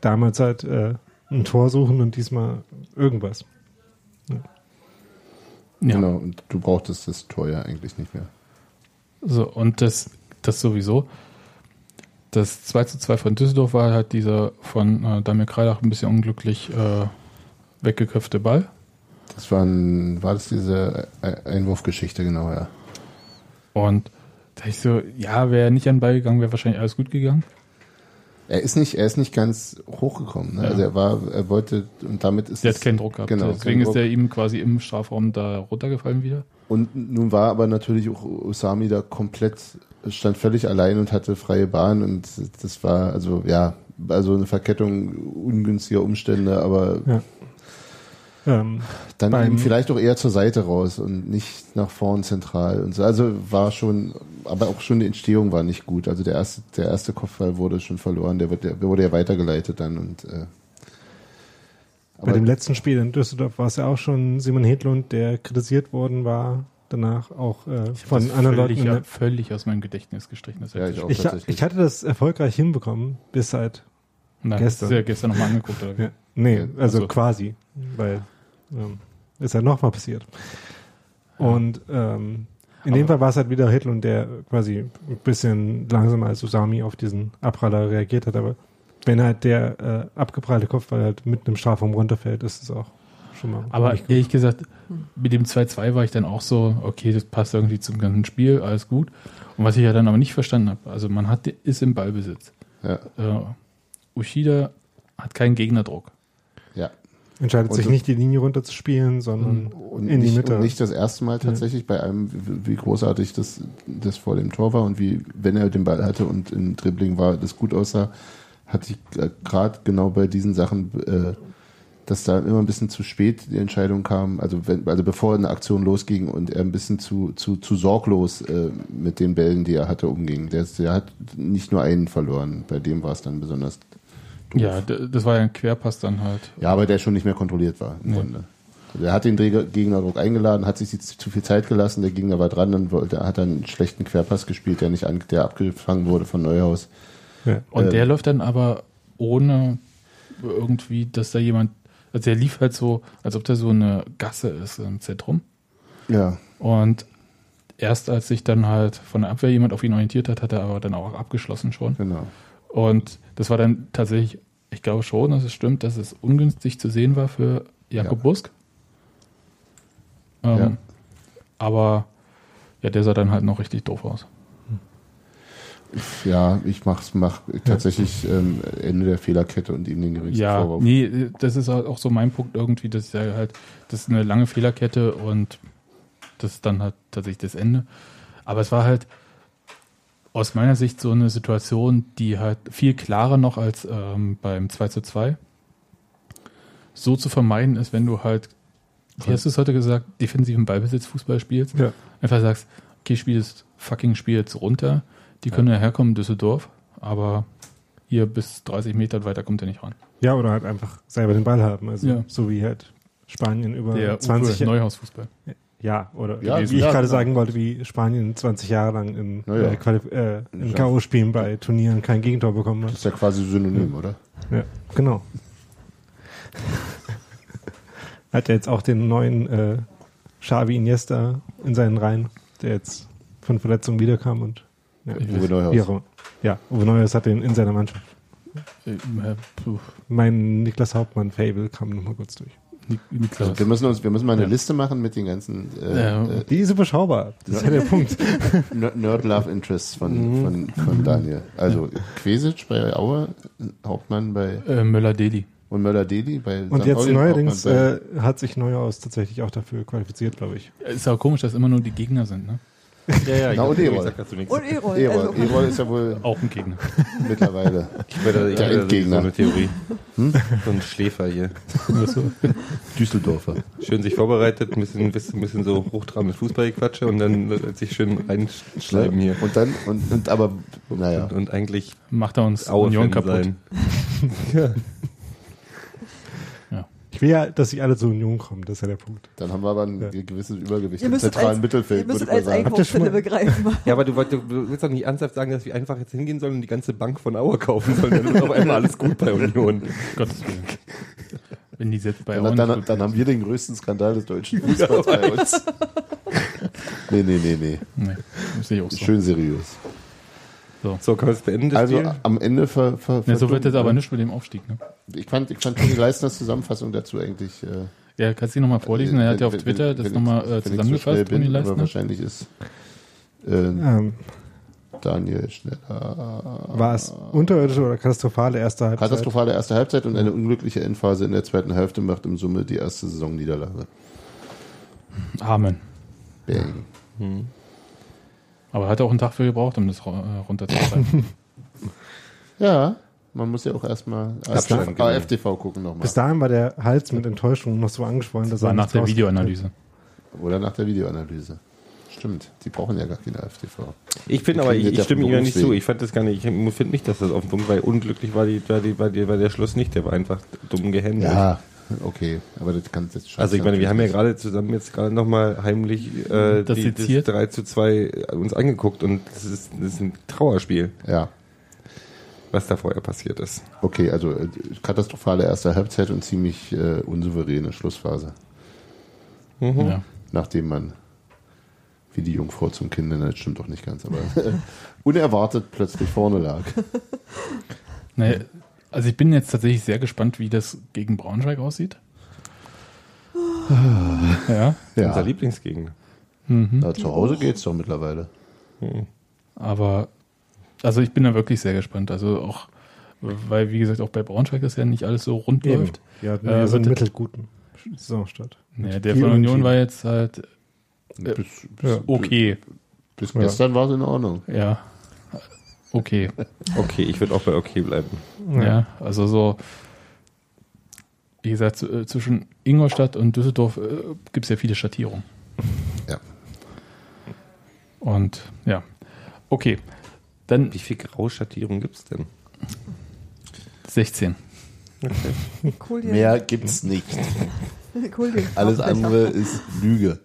D: damals halt äh, ein Tor suchen und diesmal irgendwas.
C: Ja.
E: Genau, und du brauchtest das Tor ja eigentlich nicht mehr.
C: So, und das, das sowieso. Das 2 zu 2 von Düsseldorf war halt dieser von äh, Damir Kreilach ein bisschen unglücklich äh, weggeköpfte Ball.
E: Das war, ein, war das diese Ei- Einwurfgeschichte, genau, ja.
C: Und da ich so, ja, wäre er nicht an den Ball gegangen, wäre wahrscheinlich alles gut gegangen.
E: Er ist nicht, er ist nicht ganz hochgekommen. Ne?
C: Ja.
E: Also er war, er wollte, und damit ist
C: Der hat keinen Druck gehabt.
E: Genau,
C: Deswegen ist er ihm quasi im Strafraum da runtergefallen wieder.
E: Und nun war aber natürlich auch Usami da komplett, stand völlig allein und hatte freie Bahn und das war, also ja, also eine Verkettung ungünstiger Umstände, aber
D: Ja. Ähm,
E: dann
D: Beim-
E: eben vielleicht auch eher zur Seite raus und nicht nach vorn zentral und so. Also war schon, aber auch schon die Entstehung war nicht gut. Also der erste, der erste Kopfball wurde schon verloren, der, wird, der wurde ja weitergeleitet dann und äh,
D: bei dem letzten Spiel in Düsseldorf war es ja auch schon Simon Hedlund, der kritisiert worden war, danach auch äh, von
C: Das
D: anderen
C: völlig,
D: Leuten. in der-
C: völlig aus meinem Gedächtnis gestrichen. Das
E: Ja, ich auch.
D: Ich, hatte das erfolgreich hinbekommen, bis halt
C: Nein,
D: gestern.
C: gestern. Ja gestern nochmal angeguckt. Oder?
D: Ja, nee,
E: Ja,
D: also
C: ach so.
D: quasi, weil ähm, ist ja nochmal passiert. Und ähm, in dem
C: Aber-
D: Fall war es halt wieder Hitlund, der quasi ein bisschen langsamer als Usami auf diesen Abpraller reagiert hat, aber wenn halt der äh, abgeprallte Kopfball halt mitten im Strafraum runterfällt, ist es auch schon mal
C: Aber ehrlich gesagt, mit dem 2-2 war ich dann auch so, okay, das passt irgendwie zum ganzen Spiel, alles gut. Und was ich ja dann aber nicht verstanden habe, also man hat, ist im Ballbesitz.
E: ja,
C: Äh, Ushida hat keinen Gegnerdruck.
E: Ja.
D: entscheidet
E: und
D: sich nicht die Linie runterzuspielen, sondern
E: Und,
D: in die
E: nicht,
D: Mitte.
E: und nicht das erste Mal tatsächlich bei einem, wie großartig das, das vor dem Tor war und wie, wenn er den Ball hatte und im Dribbling war, das gut aussah, hatte ich gerade genau bei diesen Sachen, äh, dass da immer ein bisschen zu spät die Entscheidung kam, also wenn, also bevor eine Aktion losging und er ein bisschen zu, zu, zu sorglos äh, mit den Bällen, die er hatte, umging. Der, der hat nicht nur einen verloren, bei dem war es dann besonders doof.
C: Ja, das war ja ein Querpass dann halt.
E: Ja, aber der schon nicht mehr kontrolliert war im
C: Nee.
E: Grunde. Also er hat den Gegnerdruck eingeladen, hat sich zu viel Zeit gelassen, der Gegner war dran, dann wollte, hat er einen schlechten Querpass gespielt, der nicht an, der abgefangen wurde von Neuhaus.
D: ja.
C: Und
E: Ähm.
C: der läuft dann aber ohne irgendwie, dass da jemand, also der lief halt so, als ob der so eine Gasse ist im Zentrum.
E: Ja,
C: Und erst als sich dann halt von der Abwehr jemand auf ihn orientiert hat, hat er aber dann auch abgeschlossen schon.
E: genau.
C: Und das war dann tatsächlich, ich glaube schon, dass es stimmt, dass es ungünstig zu sehen war für Jakob
E: Ja.
C: Busk. Ähm,
E: Ja.
C: Aber ja, der sah dann halt noch richtig doof aus.
E: Ja, ich mach's, mach tatsächlich ähm, Ende der Fehlerkette und ihm den geringsten
C: Ja,
E: Vorwurf.
C: nee, das ist halt auch so mein Punkt irgendwie, dass ja halt, das ist eine lange Fehlerkette und das ist dann halt tatsächlich das Ende. Aber es war halt aus meiner Sicht so eine Situation, die halt viel klarer noch als ähm, beim 2 zu 2 so zu vermeiden ist, wenn du halt, wie hast du es heute gesagt, defensiven Ballbesitz Fußball spielst.
D: Ja.
C: Einfach sagst, okay, spiel das fucking Spiel jetzt runter. Die können ja herkommen, Düsseldorf, aber hier bis 30 Meter weiter kommt er nicht ran.
D: ja, oder halt einfach selber den Ball haben. Also
C: Ja.
D: so wie halt Spanien über
C: Der
D: 20
C: Uwe Neuhaus-Fußball.
D: Ja, oder
E: Ja,
D: wie
E: ja,
D: ich gerade
E: genau.
D: sagen wollte, wie Spanien 20 Jahre lang in,
E: Ja, ja.
D: äh, äh, in
E: Ja.
D: K.O.-Spielen bei Turnieren kein Gegentor bekommen
E: Das
D: hat.
E: ist ja quasi synonym, oder?
D: Ja, genau. [laughs] Hat er jetzt auch den neuen äh, Xavi Iniesta in seinen Reihen, der jetzt von Verletzung wiederkam und ja,
E: Uwe Neuhaus.
D: Ja, Uwe Neuhaus hat den in seiner Mannschaft.
C: Äh, äh,
D: Mein Niklas Hauptmann-Fable kam nochmal kurz durch.
C: Nik- Niklas.
E: Also wir müssen uns, wir müssen mal eine
D: Ja.
E: Liste machen mit den ganzen äh,
C: Ja.
E: äh,
D: Die ist überschaubar. Das ist ja der Punkt. [laughs]
E: Ner- Nerd Love Interests von,
D: Mhm.
E: von, von Daniel. Also Quesic bei Aue, Hauptmann bei
C: Äh, Möller-Deli.
E: und Möller-Deli bei
D: Und
E: St.
D: jetzt
E: Pauli,
D: neuerdings äh, hat sich Neuhaus tatsächlich auch dafür qualifiziert, glaube ich.
C: Ist aber komisch, dass immer nur die Gegner sind, ne?
A: Ja, ja,
E: Na, und
A: ich
E: Erol.
B: Und Erol.
E: Erol,
B: Also,
E: Erol ist ja wohl [laughs]
C: Auch ein Gegner.
E: mittlerweile.
A: Ich werde, ich
E: Der
A: werde
E: Endgegner.
A: so eine Theorie. So ein Schläfer hier.
E: Düsseldorfer.
A: Schön sich vorbereitet, ein bisschen, ein bisschen, so hochtrabendes Fußballgequatsche und dann sich schön reinschreiben hier.
E: Und dann, und, und aber, naja.
A: Und, und eigentlich
C: Macht er uns
A: Aue
C: Union kaputt.
A: sein. [laughs]
D: Ich will ja, dass sie alle zur Union kommen, das ist ja der Punkt.
E: Dann haben wir aber ein gewisses Übergewicht
B: ihr
E: im zentralen
B: als,
E: Mittelfeld,
B: ihr
E: würde
B: müsstet
E: ich mal
B: als
E: sagen.
B: Einkaufsstelle begreifen.
A: Ja, aber du, du willst doch nicht ernsthaft sagen, dass wir einfach jetzt hingehen sollen und die ganze Bank von Aue kaufen sollen. Dann ist auf einmal alles gut bei Union. [laughs]
C: Gottes Willen. Wenn die jetzt bei
E: Dann,
C: Aue
E: dann, dann,
C: gut
E: haben wir den größten Skandal des deutschen Fußballs bei uns. [laughs] Nee, nee, nee, nee.
C: Nee, das sehe ich auch so.
E: Schön seriös.
A: So, können wir es beenden, das
E: Also
A: Spiel?
E: am Ende ver, ver,
C: Ja, so wird das aber nicht mit dem Aufstieg. Ne?
E: Ich fand, ich fand Toni Leistners Zusammenfassung dazu eigentlich. Äh,
C: Ja, kannst du die nochmal vorlesen? Er hat ja auf Twitter
E: wenn-
C: das nochmal äh,
E: ich so
C: zusammengefasst,
E: bin,
C: Toni
E: aber
C: Leistner.
E: wahrscheinlich ist äh,
D: Ähm,
E: Daniel schneller.
D: war es unterirdische oder katastrophale erste Halbzeit?
E: Katastrophale erste Halbzeit und eine unglückliche Endphase in der zweiten Hälfte macht im Summe die erste Saisonniederlage.
C: Amen.
E: Bang.
C: Aber er hat auch einen Tag für gebraucht, um das äh, runterzuschreiben. [laughs]
E: Ja, man muss ja auch erstmal. AFTV gucken nochmal.
D: Bis dahin war der Hals mit Enttäuschung noch so angeschwollen, dass
C: Das war
D: er
C: nach der Videoanalyse.
E: Oder nach der Videoanalyse. Stimmt, die brauchen ja gar keine AFTV.
A: Ich finde aber, ich, ich stimme ihm ja nicht zu. Ich fand das gar nicht, ich finde nicht, dass das auf den Punkt war. Unglücklich war, die, war, die, war, die, war der Schluss nicht. Der war einfach dumm gehandelt.
E: Ja, okay, aber das kann jetzt schon.
A: Also ich meine, wir haben ja gerade zusammen jetzt gerade nochmal heimlich äh,
C: Das
A: die, das
C: seziert.
A: 3 zu 2 uns angeguckt und das ist, das ist ein Trauerspiel,
E: Ja,
A: was da vorher passiert ist.
E: okay, also äh, katastrophale erste Halbzeit und ziemlich äh, unsouveräne Schlussphase.
C: Ja.
E: Nachdem man, wie die Jungfrau zum Kind, das stimmt doch nicht ganz, aber [laughs] unerwartet plötzlich vorne lag.
C: Naja, also ich bin jetzt tatsächlich sehr gespannt, wie das gegen Braunschweig aussieht. [laughs] ja,
A: Unser
E: Ja,
A: Lieblingsgegner.
E: na, zu Hause geht's doch mittlerweile.
C: aber also ich bin da wirklich sehr gespannt. Also auch, weil wie gesagt, auch bei Braunschweig ist ja nicht alles so rund
D: Eben.
C: läuft.
D: Ja,
C: Äh,
D: äh, so
C: wird-
D: mittelguten Saisonstart.
C: Ja, der von Union war jetzt halt
E: Bis,
D: Ja.
C: okay.
E: bis
D: Ja.
E: gestern war es in Ordnung.
C: Ja. Okay.
A: Okay, ich würde auch bei okay bleiben.
C: Ja, also so, wie gesagt, äh, zwischen Ingolstadt und Düsseldorf äh, gibt es ja viele Schattierungen.
E: Ja.
C: Und ja, okay. Dann
A: Wie viel Grauschattierung gibt's denn?
C: 16.
B: Cool,
E: Mehr gibt's nicht.
B: cool,
E: Alles andere ist Lüge.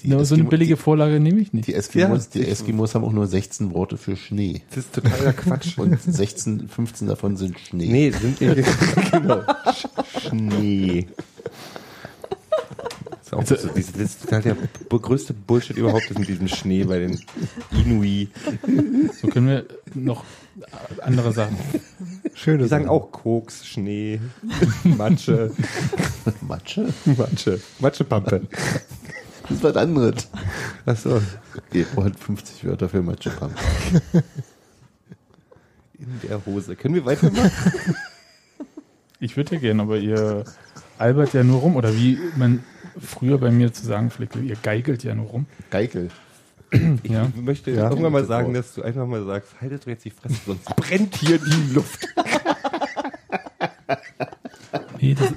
E: Die
C: Nur so eine
E: Eskimo-
C: billige Vorlage nehme ich nicht.
E: Die Eskimos,
A: Ja,
E: die Eskimos haben auch nur 16 Worte für Schnee.
A: Das ist totaler Quatsch.
E: Und 16, 15 davon sind Schnee.
A: nee, sind [laughs] genau. Sch- Schnee. Das ist, auch so, das ist total der b- größte Bullshit überhaupt ist mit diesem Schnee bei den Inuit.
C: So können wir noch andere Sachen.
D: Schöne
A: Die sagen
D: Sache.
A: auch Koks, Schnee, [laughs] Matsche,
E: Matsche?
A: Matsche, Matschepampe.
E: Das ist was anderes.
A: Achso.
E: Ebro hat 50 Wörter für Matschepampe. [laughs]
A: In der Hose. Können wir weitermachen? [laughs]
C: Ich würde ja gerne, aber ihr albert ja nur rum. Oder wie man früher bei mir zu sagen pflegte, ihr geigelt ja nur rum.
E: Geikel. [clears throat]
A: Ich
C: Ja.
A: möchte
D: Ja.
A: irgendwann mal sagen, dass du einfach mal sagst, haltet doch jetzt die Fresse, sonst brennt hier die Luft.
C: Nee, das,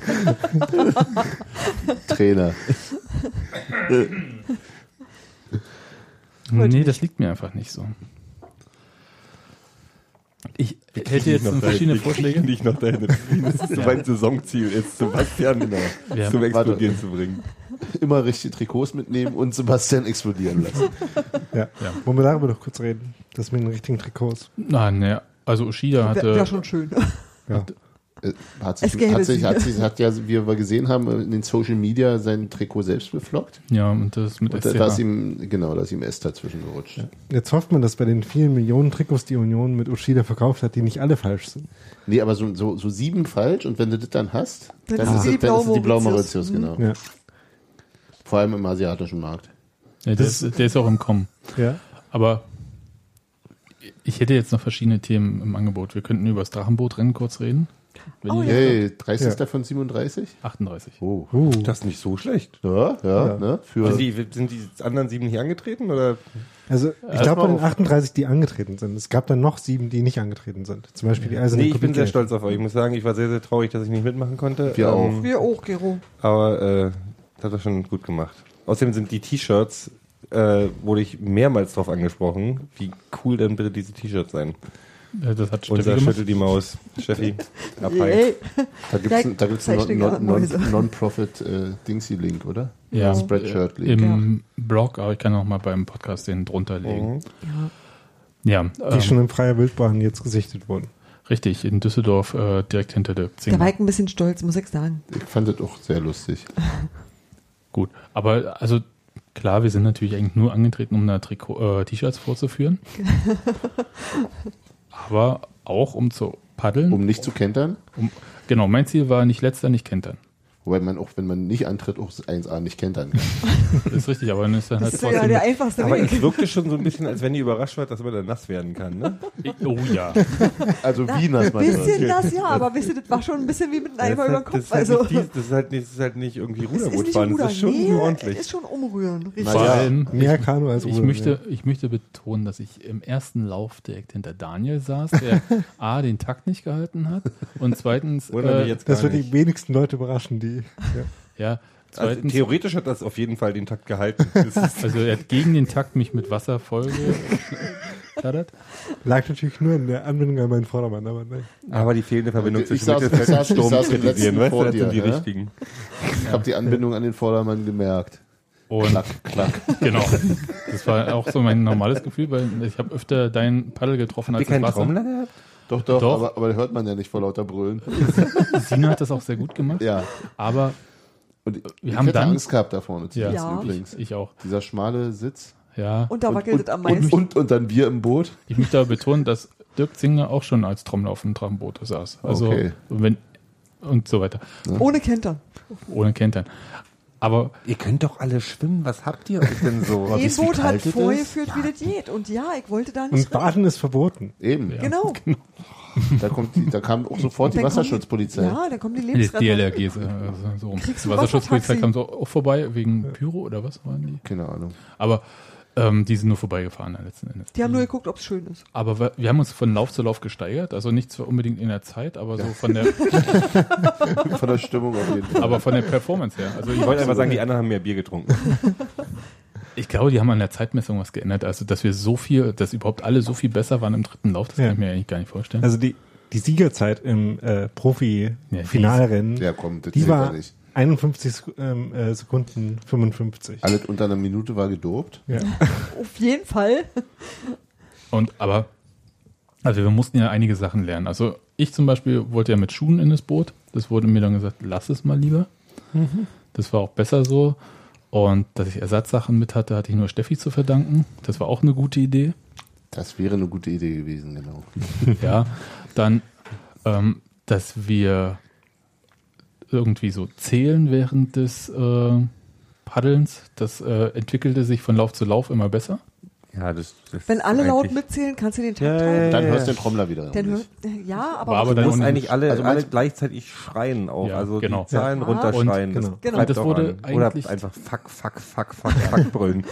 E: Trainer.
C: Nee, das liegt mir einfach nicht so. Ich hätte jetzt verschiedene Vorschläge.
A: Nicht noch dahin. Das ist so mein Saisonziel, jetzt Sebastian
C: Ja,
A: zum
E: warte.
A: Explodieren zu bringen.
E: Immer richtige Trikots mitnehmen und Sebastian explodieren lassen.
D: Ja.
C: Ja.
D: Wollen wir darüber doch kurz reden? Das mit den richtigen Trikots.
C: Nein, ne, also Ushida hatte.
B: wär schon schön.
D: Ja.
E: Hat
B: Es
E: sich, hat, sich, hat sich, hat ja, wie wir gesehen haben, in den Social Media sein Trikot selbst beflockt.
C: Ja, und das mit
E: Und da,
C: SCH.
E: da ist ihm, genau, da ist ihm S dazwischen gerutscht.
D: Jetzt hofft man, dass bei den vielen Millionen Trikots, die Union mit Ushida verkauft hat, die nicht alle falsch sind.
E: Nee, aber so, so, so sieben falsch und wenn du das dann hast,
B: Dann
E: dann,
B: ist es
E: dann ist es die blaue Mauritius,
B: Mauritius,
E: genau.
D: Ja.
E: Vor allem im asiatischen Markt.
C: ja, das, der ist auch im Kommen.
D: Ja.
C: Aber ich hätte jetzt noch verschiedene Themen im Angebot. Wir könnten über das Drachenbootrennen kurz reden. Wenn
B: Oh, ja.
E: Hey, 30.
D: Ja.
E: von 37?
C: 38.
E: Oh.
D: Uh,
A: Das ist nicht so schlecht.
E: Ja, ja,
D: Ja.
E: ne? Für
A: Also die, sind die anderen sieben nicht angetreten oder?
D: also ich glaube von den
C: auf-
D: 38, die angetreten sind. Es gab dann noch sieben, die nicht angetreten sind. Zum Beispiel die Eiserne
A: Nee, ich bin sehr stolz auf euch. Ich muss sagen, ich war sehr, sehr traurig, dass ich nicht mitmachen konnte.
E: Wir auch.
B: Wir auch, Gero.
A: Aber äh, das hat er schon gut gemacht. Außerdem sind die T-Shirts, äh, wurde ich mehrmals drauf angesprochen, wie cool denn bitte diese T-Shirts sein.
C: Das hat Steffi
A: Unser
C: gemacht.
A: Schüttel die Maus. Steffi. [laughs]
B: Yay.
E: Da
B: Ja,
E: da gibt's einen
B: Zeichnung an Mäuse.
E: Non- Non-Profit äh, Dingsy-Link, oder?
C: Ja.
E: Spreadshirt-Link.
C: Im Blog, aber ich kann auch mal beim Podcast den drunter legen.
A: Mhm.
C: Ja,
D: die
C: ähm,
D: schon in freier Wildbahn jetzt gesichtet wurden.
C: richtig, in Düsseldorf, äh, direkt hinter der
B: Da
C: Zinger.
B: war ich ein bisschen stolz, muss ich sagen.
E: Ich fand das auch sehr lustig. [laughs]
C: Gut, aber also klar, wir sind natürlich eigentlich nur angetreten, um da Trikot, äh, T-Shirts vorzuführen. [laughs] aber auch um zu paddeln.
E: Um nicht zu kentern.
C: Um, genau, mein Ziel war nicht letzter, nicht kentern.
E: Wobei man auch, wenn man nicht antritt, auch 1A nicht kentern kann. [laughs]
C: Das ist richtig, aber dann ist dann halt
B: Das ist ja der einfachste
A: Aber es
B: Weg.
A: wirkte schon so ein bisschen, als wenn ihr überrascht wart, dass man da nass werden kann. Ne?
C: oh ja.
E: Also wie nass
B: Ein
E: man
B: bisschen
E: wird.
B: das, ja, aber wisst ihr, das war schon ein bisschen wie mit einem Eimer über den
A: das,
B: Kopf.
A: ist halt
B: Also,
A: nicht das, ist halt nicht, das ist halt nicht irgendwie
B: es ist nicht
A: Ruderbootfahren,
B: Ruder.
A: das ist schon
B: nee,
A: ordentlich.
B: ist schon umrühren. Richtig.
E: Na
C: Vor allem,
D: Mehr
C: ich,
D: Kanu als
C: ich,
D: Rudern,
C: möchte, ich möchte betonen, dass ich im ersten Lauf direkt hinter Daniel saß, der [laughs] A, den Takt nicht gehalten hat und zweitens, äh,
A: jetzt
D: Das wird
A: nicht.
D: die wenigsten Leute überraschen, die. Ja.
C: ja,
A: Also theoretisch hat das auf jeden Fall den Takt gehalten. [laughs]
C: Also er hat gegen den Takt mich mit Wasser vollgekladert. [laughs]
D: Lag natürlich nur in der Anbindung an meinen Vordermann, aber nein.
A: aber die fehlende Verbindung
E: Ich
A: zwischen
E: saß-
A: Mittelfeld
E: ich
A: und Sturm kritisieren, weißt du, das sind die
E: ja?
A: richtigen.
E: Ich habe die Anbindung an den Vordermann gemerkt.
C: Und
E: Klack, klack.
C: genau, das war auch so mein normales Gefühl, weil ich habe öfter dein Paddel getroffen als
A: Habt ihr
C: das Wasser.
A: Trommler gehabt?
E: Doch, doch,
C: Doch.
E: Aber, aber hört man ja nicht vor lauter Brüllen. [laughs]
C: Sina hat das auch sehr gut gemacht,
E: Ja.
C: aber
E: Und ich
C: haben dann-
E: Angst gehabt da vorne zu
C: ja,
E: sitzen
B: Ja.
E: übrigens.
C: Ich, ich auch.
E: Dieser schmale Sitz.
C: Ja,
B: Und da wackelt
E: und,
B: es am
E: und,
B: meisten.
E: und, und dann wir im Boot.
C: ich möchte aber betonen, dass Dirk Zinger auch schon als Trommler auf dem Drachenboot saß. Also
E: Okay.
C: wenn und so weiter,
B: Ohne Kentern.
C: ohne Kentern. Aber
A: Ihr könnt doch alle schwimmen, was habt ihr euch denn so? [laughs]
B: Ein Boot hat vorgeführt, wie das geht. Und ja, ich wollte da
D: Und
B: nicht rein.
D: Baden ist verboten.
E: Eben. [laughs]
B: Genau.
E: Da, kommt die, da kam auch sofort die Wasserschutzpolizei.
B: Ja, da kommen die
C: die
B: Lebensretter.
C: DLRG ist, äh, so rum. Die Wasserschutzpolizei kam so auch vorbei wegen Pyro oder was waren die?
E: Keine Ahnung.
C: Aber ähm, die sind nur vorbeigefahren dann letzten Endes.
B: Die haben nur geguckt, ob es schön ist.
C: Aber wir, wir haben uns von Lauf zu Lauf gesteigert, also nicht zwar unbedingt in der Zeit, aber so von der, [laughs]
E: Von der Stimmung auf jeden Fall.
C: aber von der Performance her. Also
A: Ich wollte einfach sagen, die anderen haben mehr Bier getrunken. [laughs]
C: Ich glaube, die haben an der Zeitmessung was geändert. Also, dass wir so viel, dass überhaupt alle so viel besser waren im dritten Lauf, das
D: Ja.
C: kann ich mir eigentlich gar nicht vorstellen.
D: Also die, die Siegerzeit im äh, Profi-Finalrennen,
E: Ja, komm, das
D: die
E: ja
D: war
E: nicht.
D: 51 Sek- ähm, äh, Sekunden 55.
E: Alles unter einer Minute war gedopt.
D: Ja. [laughs]
B: Auf jeden Fall.
C: Und aber, also wir mussten ja einige Sachen lernen. Also ich zum Beispiel wollte ja mit Schuhen in das Boot. Das wurde mir dann gesagt, lass es mal lieber. Das war auch besser so. Und dass ich Ersatzsachen mit hatte, hatte ich nur Steffi zu verdanken. Das war auch eine gute Idee.
E: Das wäre eine gute Idee gewesen, genau.
C: Ja, dann, ähm, dass wir irgendwie so zählen während des äh, Paddelns. Das äh, entwickelte sich von Lauf zu Lauf immer besser.
A: Ja, das, das
B: Wenn alle laut
A: eigentlich-
B: mitzählen, kannst du den Takt
A: Ja, ja,
B: halten.
E: Dann
A: ja.
E: hörst du den Trommler wieder.
B: Dann ja, aber,
C: aber
A: Du
C: dann
A: musst
C: auch
A: eigentlich alle,
E: also
A: alle gleichzeitig schreien auch.
C: Ja,
A: also
C: genau.
A: die Zahlen
B: Ja.
A: runterschreien.
D: Und-
A: das
D: genau.
B: Genau.
A: treibt
C: Das
A: auch
C: wurde
A: an. Oder
C: eigentlich-
A: einfach fuck, fuck, fuck, fuck, fuck [laughs] brüllen.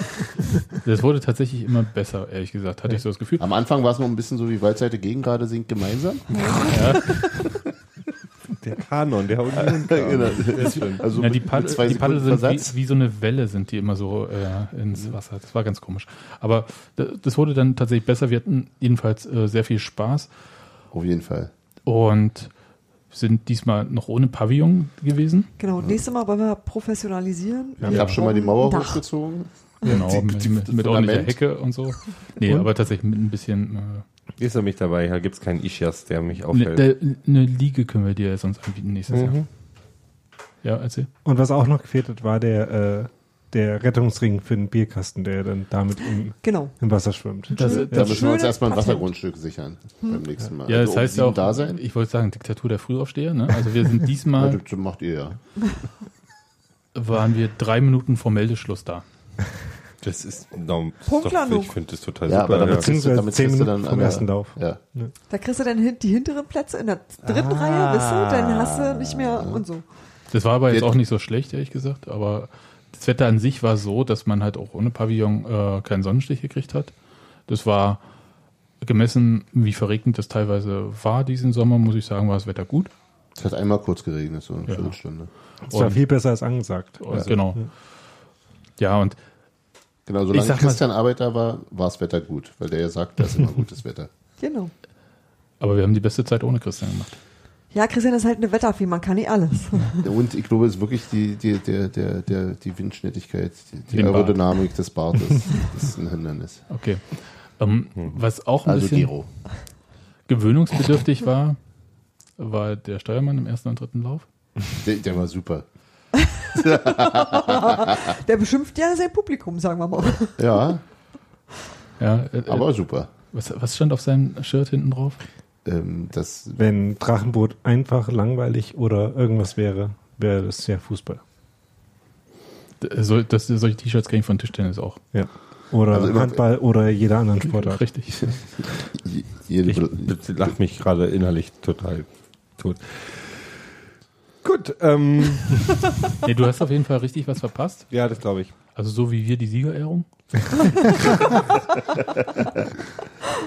C: Das wurde tatsächlich immer besser, ehrlich gesagt, hatte ich so das Gefühl.
E: Am Anfang war es noch ein bisschen so wie Waldseite gegen gerade singt gemeinsam.
A: Der [laughs] [laughs] Kanon, der Union [laughs]
E: Genau, also
C: Ja, die Paddel, die Paddel sind wie, wie so eine Welle, sind die immer so äh, ins Wasser. Das war ganz komisch. Aber das wurde dann tatsächlich besser. Wir hatten jedenfalls äh, sehr viel Spaß
E: Auf jeden Fall.
C: und sind diesmal noch ohne Pavillon gewesen.
B: Genau, nächstes Mal wollen wir professionalisieren.
E: Ich habe schon mal die Mauer
B: Dach.
E: hochgezogen.
C: Genau, [laughs]
E: Die-
C: mit,
E: die-
C: mit, mit ordentlicher. Hecke und so. Nee,
D: Und?
C: aber tatsächlich mit ein bisschen.
A: Ist er mich dabei? Da gibt's keinen Ischias, der mich
C: Eine
A: auffällt.
C: der- eine Liege können wir dir sonst anbieten nächstes Jahr.
A: Mhm.
C: Ja, erzähl.
D: Und was auch noch gefehlt hat, war der, äh, der Rettungsring für den Bierkasten, der dann damit im,
B: Genau.
D: im Wasser schwimmt.
C: Das,
B: Schön.
E: Da
C: das,
E: müssen wir uns erstmal ein
B: Patent.
E: Wassergrundstück sichern beim nächsten Mal.
C: ja, das
E: Also
C: heißt ja auch,
E: da sein.
C: ich wollte sagen, Diktatur der Frühaufsteher. Ne? Also wir sind diesmal, [laughs]
E: das macht ihr ja.
C: waren wir drei Minuten vor Meldeschluss da. [laughs]
A: Das ist, no, ist
B: Punktlandung.
A: doch, ich finde das total
E: Ja,
A: super.
E: aber damit
A: ja.
D: Beziehungsweise
E: damit
D: zehn Minuten
E: dann
D: vom ersten Lauf.
E: Ja.
B: Da kriegst du dann die hinteren Plätze in der dritten
E: Ah.
B: Reihe, weißt du, dann hast du nicht mehr und so.
C: Das war aber jetzt auch nicht so schlecht, ehrlich gesagt. Aber das Wetter an sich war so, dass man halt auch ohne Pavillon äh, keinen Sonnenstich gekriegt hat. Das war gemessen, wie verregnet das teilweise war diesen Sommer, muss ich sagen, war das Wetter gut.
E: Es hat einmal kurz geregnet, so eine
C: Ja.
E: Viertelstunde.
D: Es war viel besser als angesagt.
C: Und genau. Ja, und
E: Genau, solange
C: sag mal-
E: Christian Arbeit da war, war das Wetter gut, weil der ja sagt, da ist immer gutes Wetter. [laughs]
B: Genau.
C: aber wir haben die beste Zeit ohne Christian gemacht.
B: Ja, Christian ist halt eine Wetterfee, man kann nicht alles.
E: Und ich glaube, es ist wirklich die, die, der, der, der, die Windschnittigkeit, die, die
C: Bart.
E: Aerodynamik des Bartes, das ist ein Hindernis. [laughs]
C: Okay. Ähm, was auch ein
E: Also
C: bisschen
E: Gero.
C: gewöhnungsbedürftig war, war der Steuermann im ersten und dritten Lauf.
E: Der, der war super. [laughs]
B: Der beschimpft ja sein Publikum, sagen wir mal.
E: Ja,
C: Ja, äh,
E: aber super.
C: was, was stand auf seinem Shirt hinten drauf?
E: Ähm, das,
D: Wenn Drachenboot einfach langweilig oder irgendwas wäre, wäre das ja Fußball.
C: D- So, das, solche T-Shirts kenne ich von Tischtennis auch.
D: Ja. Oder
E: Also immer-
D: Handball oder jeder anderen Sportart.
C: Richtig.
A: Ich lach mich gerade innerlich total tot. Gut, ähm, [laughs]
C: Nee, du hast auf jeden Fall richtig was verpasst.
A: ja, das glaube ich.
C: Also so wie wir die Siegerehrung. [laughs]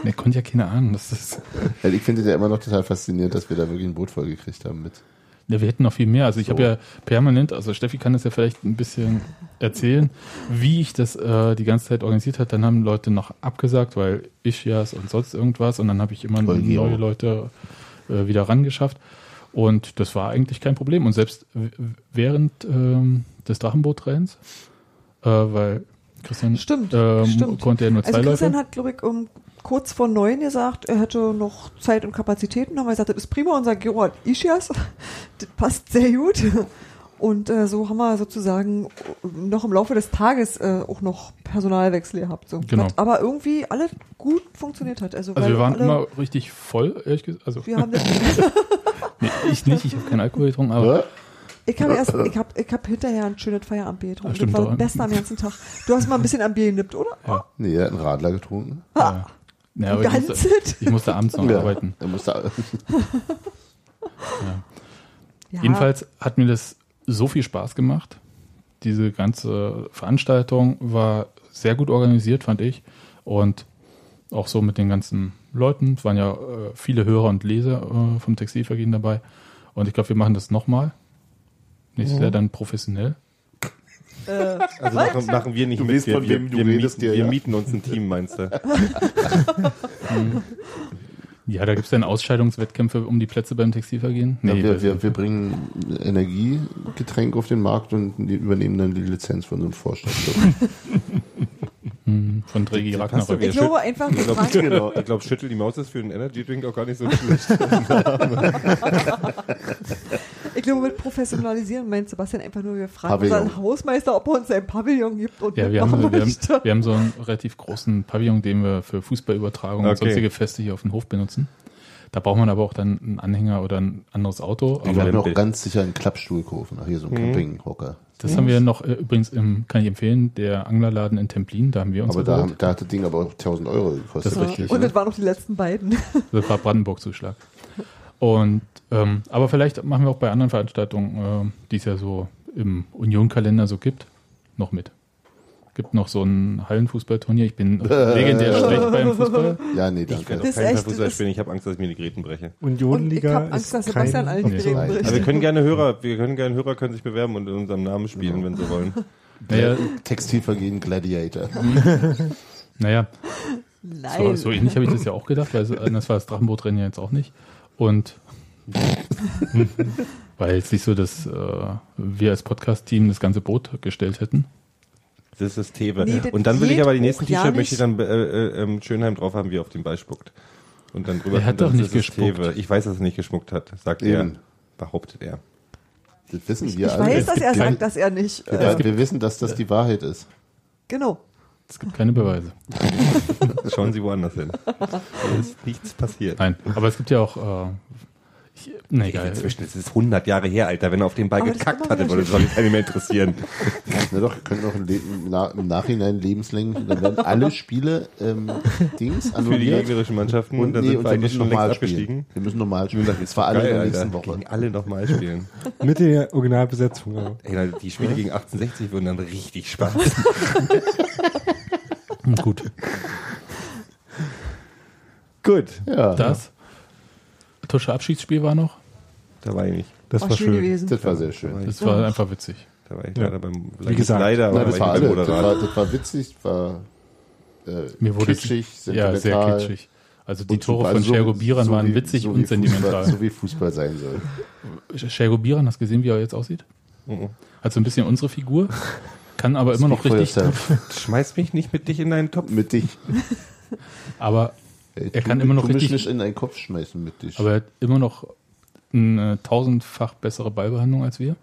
C: ne, konnte ja keine Ahnung. Das ist,
E: Also ich finde es ja immer noch total faszinierend, dass wir da wirklich ein Boot voll gekriegt haben mit.
C: ja, wir hätten noch viel mehr. Also ich
E: So.
C: habe ja permanent, also Steffi kann das ja vielleicht ein bisschen erzählen, wie ich das äh, die ganze Zeit organisiert hat. Dann haben Leute noch abgesagt, weil ich ja und sonst irgendwas. Und dann habe ich immer
E: Voll
C: neue Leute äh, wieder rangeschafft. Und das war eigentlich kein Problem. Und selbst während ähm, des Drachenboot-Trains, äh, weil Christian
B: Stimmt,
C: ähm,
B: stimmt.
C: konnte ja nur zwei
B: Also Christian
C: Läufe.
B: hat, glaube ich, um kurz vor neun gesagt, er hätte noch Zeit und Kapazitäten. Haben wir gesagt, das ist prima. Unser Gero hat Ischias. [laughs] Das passt sehr gut. Und äh, so haben wir sozusagen noch im Laufe des Tages äh, auch noch Personalwechsel gehabt. So.
C: Genau.
B: Was aber irgendwie alles gut funktioniert hat. Also,
C: Also
B: weil
C: wir waren
B: alle,
C: immer richtig voll, ehrlich gesagt. Also
B: wir haben [laughs] das,
C: nee, ich nicht, ich habe keinen Alkohol getrunken, aber
E: Ja?
B: ich habe erst, ich habe, ich habe hinterher ein schönes Feierabendbier getrunken.
C: Ah, stimmt,
B: das war das Beste am ganzen Tag. Du hast mal ein bisschen am Bier genippt, oder?
C: ja.
E: Nee, er hat einen Radler getrunken.
C: ja. ja aber ich, musste, ich musste abends noch arbeiten.
E: Er musste, [laughs]
B: Ja.
C: Jedenfalls hat mir das so viel Spaß gemacht. Diese ganze Veranstaltung war sehr gut organisiert, fand ich. Und auch so mit den ganzen Leuten. Es waren ja äh, viele Hörer und Leser äh, vom Textilvergehen dabei. Und ich glaube, wir machen das nochmal. Nächstes Jahr dann professionell.
B: Äh, [laughs]
A: Also machen, machen wir nicht
E: Du
A: mit.
E: weißt,
A: wir,
E: von wem
A: wir,
E: du
A: wir,
E: redest,
A: mieten,
E: ja,
A: wir
E: ja.
A: mieten uns ein Team, meinst du? [laughs] [laughs]
C: Ja, da gibt es dann Ausscheidungswettkämpfe um die Plätze beim Textilvergehen.
E: ja, wir, wir, wir bringen Energiegetränk auf den Markt und die übernehmen dann die Lizenz von so einem Vorstand. [laughs]
C: Hm, von Dregi Ragnarök.
B: ich glaube einfach,
A: Ich glaube,
B: fragen,
A: genau. Ich glaub, Schüttel die Maus ist für einen Energy Drink auch gar nicht so schlecht. [laughs]
B: ich glaube, mit Professionalisieren meint Sebastian einfach nur, wir fragen
E: Pavillon.
B: unseren Hausmeister, ob er uns ein Pavillon gibt und
C: Ja, wir haben, wir, haben, wir haben so einen relativ großen Pavillon, den wir für Fußballübertragungen und
A: Okay.
C: sonstige Feste hier auf dem Hof benutzen. Da braucht man aber auch dann einen Anhänger oder ein anderes Auto.
E: Ich habe noch ganz sicher einen Klappstuhl kaufen. Ach, hier so ein Campinghocker.
C: das haben wir noch äh, übrigens im, kann ich empfehlen, der Anglerladen in Templin, da haben wir uns
E: Aber da, da hat das Ding aber auch 1000 Euro gekostet.
C: Das ist richtig.
B: Und
E: ne?
B: das waren noch die letzten beiden. [laughs]
C: Das war Brandenburg-Zuschlag. Und ähm, aber vielleicht machen wir auch bei anderen Veranstaltungen, ähm, die es ja so im Union-Kalender so gibt, noch mit. Gibt noch so ein Hallenfußballturnier. Ich bin legendär schlecht beim Fußball. [laughs]
E: Ja, nee,
A: Ich
E: danke.
A: werde
B: Das
A: auf
B: ist
A: keinen Fußball spielen. Ich habe Angst, dass ich mir die Gräten breche.
B: Und ich
D: Union-Liga
B: habe Angst, dass
D: ist
B: Sebastian
D: kein,
B: allen die
E: Nein.
B: bricht.
A: Aber wir können gerne Hörer, wir können gerne Hörer können sich bewerben und in unserem Namen spielen, wenn sie wollen.
C: Naja,
E: Textilvergehen Gladiator. [laughs]
C: naja so,
B: Nein.
C: so ähnlich habe ich das ja auch gedacht, weil so- das war das Drachenbootrennen ja jetzt auch nicht. Und [laughs] weil jetzt nicht so, dass äh, wir als Podcast-Team das ganze Boot gestellt hätten.
A: Das ist Tewe.
B: Nee, das
A: und dann will ich aber die nächsten
B: ja
A: T-Shirt möchte ich dann äh, äh, ähm, Schönheim drauf haben, wie er auf den Ball spuckt. Und dann drüber
C: Er hat doch nicht gespuckt.
A: Tewe. Ich weiß, dass er nicht geschmuckt hat, sagt
E: Eben.
A: er. Behauptet er.
E: Das wissen
B: ich
E: wir alle.
B: weiß, dass er [laughs] sagt, dass er nicht.
E: wir,
B: Äh,
E: wir wissen, dass das die Wahrheit ist.
B: genau.
C: Es gibt keine Beweise. [laughs]
A: Schauen Sie woanders hin. Da ist nichts passiert.
C: Nein, aber es gibt ja auch, äh, Nee, egal.
A: Inzwischen ist es 100 Jahre her, Alter. Wenn er auf den Ball
B: Aber das
A: gekackt hatte, würde das doch keinen mehr interessieren. [laughs]
E: Na doch, wir können auch im, Na im Nachhinein lebenslänglich, dann werden alle Spiele ähm, Dings
A: Für die gegnerischen Mannschaften.
E: Und,
A: dann
E: nee,
A: sind
E: und
A: wir eigentlich
E: müssen
A: schon längst
E: normal
A: abgestiegen.
E: spielen. Wir müssen normal spielen. Das war alle in
A: Geil,
E: der
A: Alter.
E: nächsten Woche.
A: Gegen alle nochmal spielen. [laughs]
D: Mit der Originalbesetzung. Aber.
A: Ey, na, die Spiele gegen 1860 würden dann richtig Spaß. [laughs]
C: Gut.
A: Gut.
E: Ja,
C: Das Tusche Abschiedsspiel war noch.
A: Da war ich nicht.
D: Das
B: War
D: war
B: schön gewesen.
E: das war sehr schön.
C: Das war einfach witzig.
A: Da war ich
D: Ja.
A: leider beim
D: Wie gesagt,
A: leider,
E: Nein, das
A: da
E: war alle. Das war, das war witzig, war äh,
C: Mir wurde
E: kitschig,
C: ja sehr
E: sentimental
C: kitschig. Also die Tore
E: super.
C: von
E: Also
C: Schergo Biran
E: so
C: waren
E: wie-
C: witzig
E: so
C: und sentimental.
E: Fußball, so wie Fußball sein soll.
C: Schergo Biran, hast du gesehen, wie er jetzt aussieht?
A: Mhm.
C: Hat so ein bisschen unsere Figur, kann aber immer noch richtig.
A: Schmeiß mich nicht mit dich in deinen Topf.
E: Mit dich.
C: aber
E: Ey,
C: Er kann immer noch
E: du mich
C: richtig-
E: nicht in deinen Kopf schmeißen mit dich.
C: aber er hat immer noch eine tausendfach bessere Ballbehandlung als wir.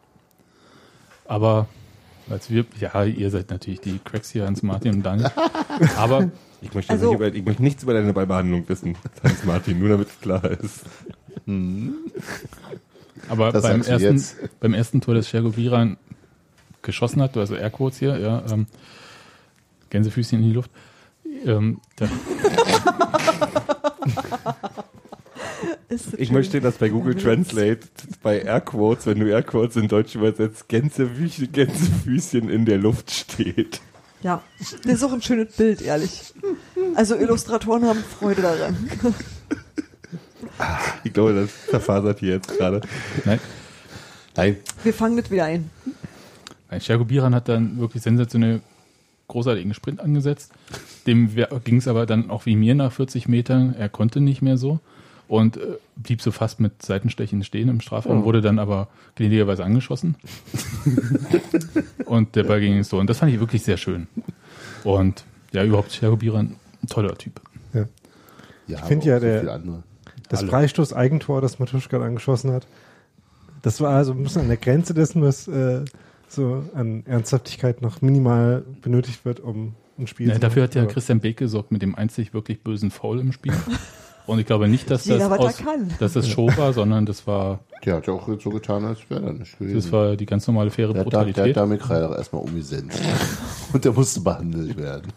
C: Aber als wir, ja, ihr seid natürlich die Cracks hier, Hans Martin und Daniel. [laughs] Aber
A: Ich möchte,
B: Also-
A: nicht über, ich möchte nichts über deine Ballbehandlung wissen, Hans Martin, nur damit es klar ist.
C: Aber
E: Das
C: beim ersten,
E: jetzt.
C: beim ersten Tor, das Schergo Biran geschossen hat, also Airquotes hier, ja, ähm, Gänsefüßchen in die Luft, ähm, da,
B: Ist das
A: Ich
B: schön.
A: möchte, dass bei Google Translate bei Airquotes, wenn du Airquotes in Deutsch übersetzt, Gänsefüßchen, Gänsefüßchen in der Luft steht.
B: Ja, das ist auch ein schönes Bild, ehrlich. Also Illustratoren haben Freude daran.
A: Ich glaube, das zerfasert hier jetzt gerade.
C: nein,
E: Nein,
B: Wir fangen das wieder ein.
C: Nein, Sergo Biran hat dann wirklich sensationell großartigen Sprint angesetzt. Dem ging es aber dann auch wie mir nach 40 Metern. Er konnte nicht mehr so und äh, blieb so fast mit Seitenstechen stehen im Strafraum, wurde dann aber gnädigerweise angeschossen. [laughs] und der Ball ging so. Und das fand ich wirklich sehr schön. Und ja, überhaupt Biran, ein toller Typ.
D: Ja.
E: ja,
D: find
E: aber
D: ja, der-. Das. Freistoß-Eigentor, das Matuschka angeschossen hat, das war also ein bisschen an der Grenze dessen, was äh, so an Ernsthaftigkeit noch minimal benötigt wird, um ein Spiel
C: Ja,
D: zu
C: dafür hat ja Christian Beck gesorgt mit dem einzig wirklich bösen Foul im Spiel. [laughs] Und ich glaube nicht, dass das, aus, dass das Show war, sondern das war,
E: Der hat ja auch so getan, als wäre er nicht gewesen.
C: das war die ganz normale faire
E: der, hat da, der
C: Brutalität.
E: hat damit Kreidach erstmal umgesenzt. [laughs] Und der musste behandelt werden.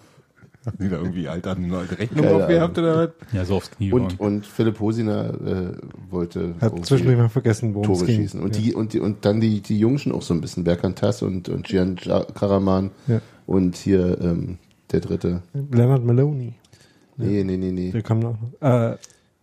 E: [laughs]
A: Haben die da irgendwie Alter, eine alte Rechnung
E: Keine
A: aufgehabt oder was?
C: Ja, so aufs Knie
E: Und, und Philipp Hosiner äh, wollte
D: Hat zwischendurch mal vergessen, worum
E: Tore
D: ging.
E: schießen. Und,
D: ja.
E: die, und, die, und dann die, die Jungschen auch so ein bisschen, Berkan Tass und, und Gian Karaman
D: Ja.
E: und hier ähm, der dritte.
D: Leonard Maloney,
E: Nee, nee, nee, nee.
D: der kam noch. Äh,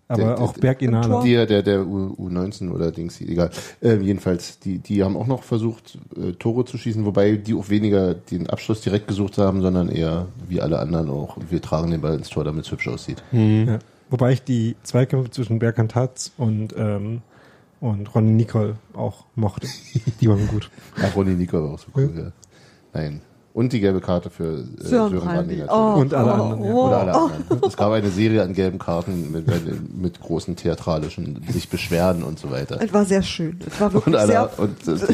D: aber
E: Der-
D: auch.
B: Tor.
E: Der, der, der U, U19 oder Dings, egal. Äh, jedenfalls, die, die haben auch noch versucht, äh, Tore zu schießen, wobei die auch weniger den Abschluss direkt gesucht haben, sondern eher wie alle anderen auch. Wir tragen den Ball ins Tor, damit es hübsch aussieht.
D: Ja. Wobei ich die Zweikämpfe zwischen Berkan Tatz und, ähm, und Ronny Nicole auch mochte. Die waren gut.
E: Ach, Ronny Nico war auch so cool, ja. Nein. Und die gelbe Karte für äh,
B: Sören
E: Sören Brandy
B: Brandy.
E: natürlich.
B: Oh,
D: Und alle
B: oh,
D: anderen, ja.
B: oh,
E: alle
B: oh.
E: anderen. Es gab eine Serie an gelben Karten mit, mit, großen theatralischen sich beschweren und so weiter.
B: Es war sehr schön. Es war
E: Und,
B: wirklich
E: alle,
B: sehr.
E: und, äh,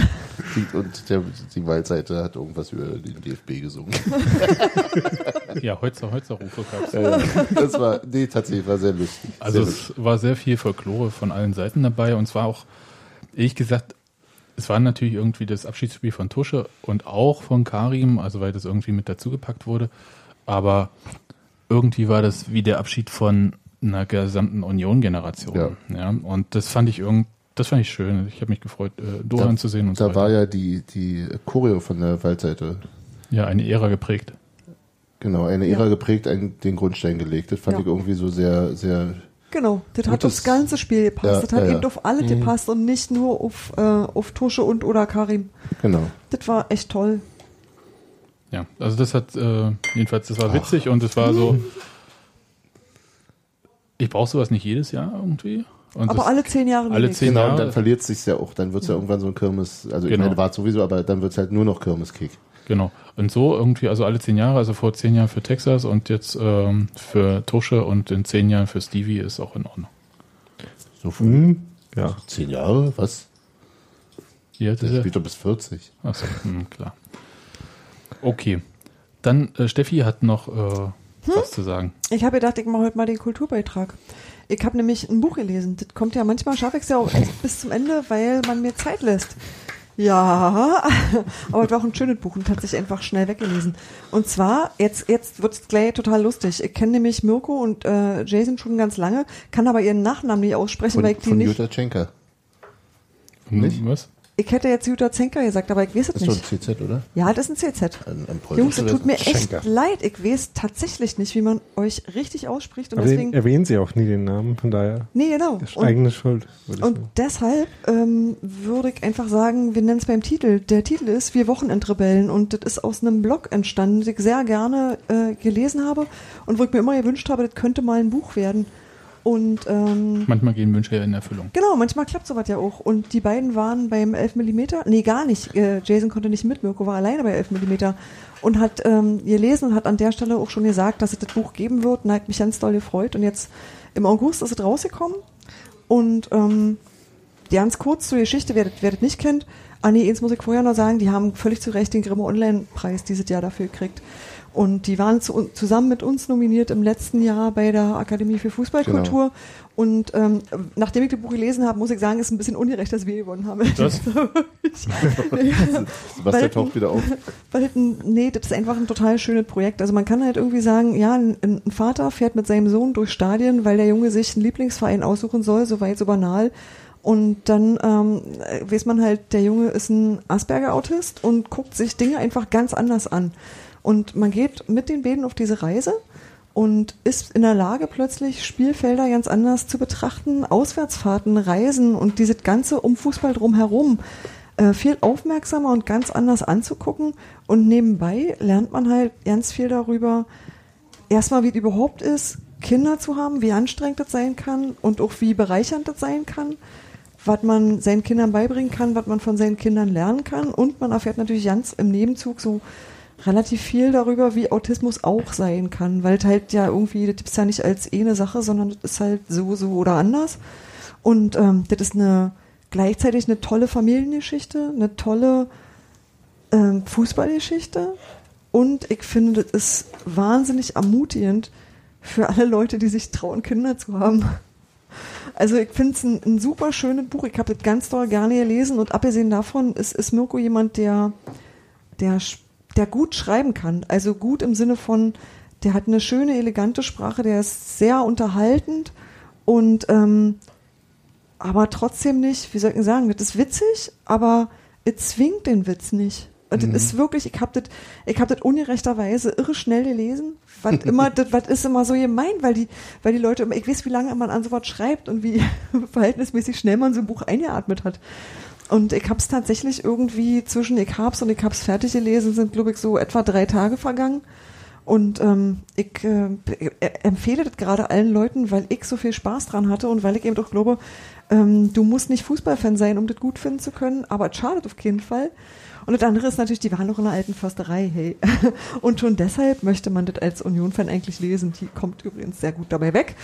E: die, und der, die Waldseite hat irgendwas über den DFB gesungen.
C: Ja, Holzer, Holzerrufe gab's.
E: Ja, ja. Das war, nee, tatsächlich, war sehr lustig.
C: Also
E: sehr
C: es war sehr viel Folklore von allen Seiten dabei und zwar auch, ehrlich gesagt, es war natürlich irgendwie das Abschiedsspiel von Tusche und auch von Karim, also weil das irgendwie mit dazugepackt wurde, aber irgendwie war das wie der Abschied von einer gesamten Union-Generation.
E: Ja.
C: Ja. und das fand ich irgend, das fand ich schön. Ich habe mich gefreut, äh, Dohan zu sehen und so
E: Da war
C: weiter.
E: ja die, die Choreo von der Waldseite.
C: Ja, eine Ära geprägt.
E: Genau, eine
B: Ja.
E: Ära geprägt, einen, den Grundstein gelegt. Das fand
B: Ja.
E: ich irgendwie so sehr, sehr,
B: Genau, das hat
E: das-
B: aufs ganze Spiel gepasst.
E: Ja,
B: das hat
E: ja, ja.
B: eben auf alle gepasst und nicht nur auf, äh, auf Tusche und oder Karim.
E: genau.
B: Das war echt toll.
C: Ja, also das hat äh, jedenfalls, das war witzig und es war so. Ich brauche sowas nicht jedes Jahr irgendwie. Und
B: Aber alle zehn Jahre
C: alle zehn
E: Genau,
C: Jahre.
E: und dann verliert es sich ja auch. Dann wird es ja irgendwann so ein Kirmes, also ich
C: Genau.
E: meine, war es sowieso, aber dann wird es halt nur noch Kirmeskick.
C: Genau. Und so irgendwie, also alle zehn Jahre, also vor zehn Jahren für Texas und jetzt ähm, für Tusche und in zehn Jahren für Stevie ist auch in Ordnung.
E: So früh.
D: Hm, ja.
E: Zehn Jahre? Was?
C: Wie alt
E: Der
C: ist er?
E: spielt doch bis 40.
C: Achso, hm, klar. Okay. Dann, äh, Steffi hat noch äh, was zu sagen.
B: Ich habe gedacht, ich mache heute mal den Kulturbeitrag. Ich habe nämlich ein Buch gelesen. Das kommt ja manchmal, schaffe ich es ja auch bis zum Ende, weil man mir Zeit lässt. Ja, aber es war auch ein schönes Buch und hat sich einfach schnell weggelesen. Und zwar, jetzt, jetzt wird es gleich total lustig. Ich kenne nämlich Mirko und äh, Jason schon ganz lange, kann aber ihren Nachnamen nicht aussprechen,
E: Von,
B: weil ich die
E: von
B: nicht.
E: Jutta Tschenka.
C: Nicht? Was?
B: Ich hätte jetzt Jutta Zenker gesagt, aber ich weiß es
E: Das ist doch
B: nicht.
E: ein CZ, oder?
B: Ja, das ist ein CZ.
E: Ein, ein
B: Jungs, es tut mir echt
A: Schenker.
B: leid. Ich weiß tatsächlich nicht, wie man euch richtig ausspricht und
D: Aber den
B: deswegen.
D: erwähnen sie auch nie den Namen, von daher
B: Nee, genau.
D: ist
B: Und,
D: eigene Schuld. würde ich
B: und
D: sagen.
B: deshalb ähm, würde ich einfach sagen, wir nennen es beim Titel. Der Titel ist Wir Wochenendrebellen und das ist aus einem Blog entstanden, den ich sehr gerne äh, gelesen habe und wo ich mir immer gewünscht habe, das könnte mal ein Buch werden. Und ähm,
C: Manchmal gehen Wünsche ja in Erfüllung.
B: Genau, manchmal klappt sowas ja auch. Und die beiden waren beim 11 mm, nee, gar nicht. Äh, Jason konnte nicht mit, Mirko war alleine bei 11 mm und hat ähm, gelesen und hat an der Stelle auch schon gesagt, dass es das Buch geben wird und hat mich ganz doll gefreut. Und jetzt im August ist es rausgekommen und ähm, ganz kurz zur Geschichte, wer das, wer das nicht kennt. Ah nee, eins muss ich vorher noch sagen, die haben völlig zu Recht den Grimme Online-Preis dieses Jahr dafür gekriegt. Und die waren zu, zusammen mit uns nominiert im letzten Jahr bei der Akademie für Fußballkultur. Und ähm, nachdem ich das Buch gelesen habe, muss ich sagen, ist ein bisschen ungerecht, dass wir gewonnen haben.
C: Das? [laughs]
E: Sebastian [laughs]
B: Weil-
E: taucht wieder auf. [laughs]
B: Weil, nee, das ist einfach ein total schönes Projekt. Also man kann halt irgendwie sagen, ja, ein, ein Vater fährt mit seinem Sohn durch Stadien, weil der Junge sich einen Lieblingsverein aussuchen soll, so weit, so banal. Und dann ähm, äh, weiß man halt, der Junge ist ein Asperger-Autist und guckt sich Dinge einfach ganz anders an. Und man geht mit den beiden auf diese Reise und ist in der Lage, plötzlich Spielfelder ganz anders zu betrachten, Auswärtsfahrten, Reisen und dieses Ganze um Fußball drumherum äh, viel aufmerksamer und ganz anders anzugucken. Und nebenbei lernt man halt ganz viel darüber, erstmal, wie es überhaupt ist, Kinder zu haben, wie anstrengend das sein kann und auch wie bereichernd das sein kann, was man seinen Kindern beibringen kann, was man von seinen Kindern lernen kann. Und man erfährt natürlich ganz im Nebenzug so relativ viel darüber, wie Autismus auch sein kann, weil es halt ja irgendwie, das gibt's ja nicht als eine Sache, sondern das ist halt so, so oder anders. Und ähm, das ist eine gleichzeitig eine tolle Familiengeschichte, eine tolle ähm, Fußballgeschichte und ich finde, das ist wahnsinnig ermutigend für alle Leute, die sich trauen, Kinder zu haben. Also ich finde es ein, ein super schönes Buch. Ich habe das ganz doll gerne gelesen und abgesehen davon ist, ist Mirko jemand, der, der, der gut schreiben kann. Also gut im Sinne von, der hat eine schöne, elegante Sprache, der ist sehr unterhaltend und ähm, aber trotzdem nicht, wie soll ich sagen, das ist witzig, aber es zwingt den Witz nicht. Und das ist wirklich, ich habe das, ich habe das ungerechterweise irre schnell gelesen. Was immer, [laughs] das, was ist immer so gemein, weil die, weil die Leute immer, ich weiß, wie lange man an sowas schreibt und wie [laughs] verhältnismäßig schnell man so ein Buch eingeatmet hat. Und ich habe es tatsächlich irgendwie zwischen ich hab's und ich hab's fertig gelesen, sind glaube ich so etwa drei Tage vergangen. Und ähm, ich äh, äh, empfehle das gerade allen Leuten, weil ich so viel Spaß dran hatte und weil ich eben doch glaube, ähm, du musst nicht Fußballfan sein, um das gut finden zu können, aber es schadet auf keinen Fall. Und das andere ist natürlich, die waren noch in der alten Försterei, hey. [laughs] Und schon deshalb möchte man das als Union-Fan eigentlich lesen. Die kommt übrigens sehr gut dabei weg.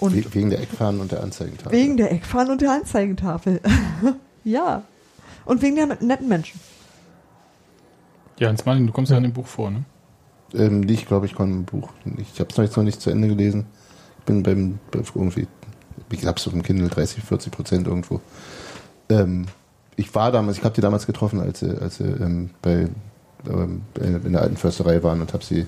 B: Und
E: We- Wegen der Eckfahnen und der Anzeigentafel.
B: wegen der Eckfahnen und der Anzeigentafel. [laughs] ja. Und wegen der netten Menschen.
C: Ja, Hans Martin, du kommst ja in dem Buch vor, ne?
E: Ähm, ich glaube, ich konnte ein Buch nicht. Ich habe es noch, jetzt noch nicht zu Ende gelesen. Ich bin beim, bei irgendwie, ich glaube, so im Kindle 30, 40 Prozent irgendwo. Ähm, ich war damals, ich habe die damals getroffen, als sie, als sie ähm, bei, ähm, in der alten Försterei waren und habe sie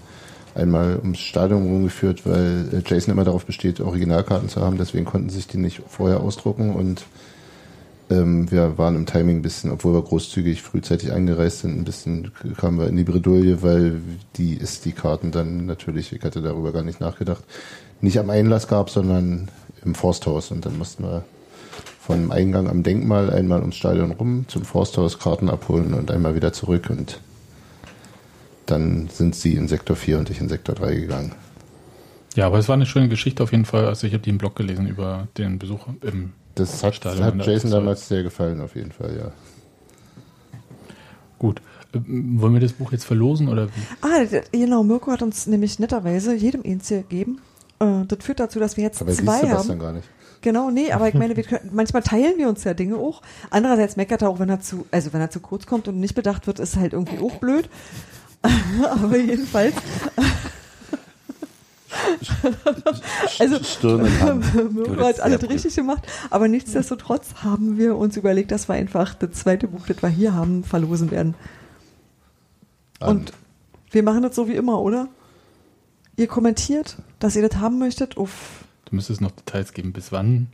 E: einmal ums Stadion rumgeführt, weil äh, Jason immer darauf besteht, Originalkarten zu haben. Deswegen konnten sie sich die nicht vorher ausdrucken und ähm, wir waren im Timing ein bisschen, obwohl wir großzügig frühzeitig eingereist sind, ein bisschen kamen wir in die Bredouille, weil die ist die Karten dann natürlich, ich hatte darüber gar nicht nachgedacht, nicht am Einlass gab, sondern im Forsthaus. Und dann mussten wir vom Eingang am Denkmal einmal ums Stadion rum, zum Forsthaus Karten abholen und einmal wieder zurück. Und dann sind sie in Sektor 4 und ich in Sektor 3 gegangen.
C: Ja, aber es war eine schöne Geschichte auf jeden Fall. Also ich habe die im Blog gelesen über den Besuch im
E: Das hat,
C: Stadion
E: hat Jason damals sehr gefallen, auf jeden Fall, ja.
C: Gut. Ähm, Wollen wir das Buch jetzt verlosen oder wie?
B: Ah, genau, Mirko hat uns nämlich netterweise jedem eins gegeben. Äh, das führt dazu, dass wir jetzt
E: Aber
B: zwei
E: Sebastian
B: haben.
E: gar nicht.
B: Genau, nee, aber ich meine, wir [laughs] können, manchmal teilen wir uns ja Dinge auch. Andererseits meckert er auch, wenn er zu, also wenn er zu kurz kommt und nicht bedacht wird, ist halt irgendwie auch blöd. [laughs] aber jedenfalls. [laughs] Also-. Mirko hat alles richtig gemacht, aber nichtsdestotrotz haben wir uns überlegt, dass wir einfach das zweite Buch, das wir hier haben, verlosen werden. Und wir machen das so wie immer, oder? Ihr kommentiert, dass ihr das haben möchtet. Uff.
C: Du müsstest noch Details geben. Bis wann?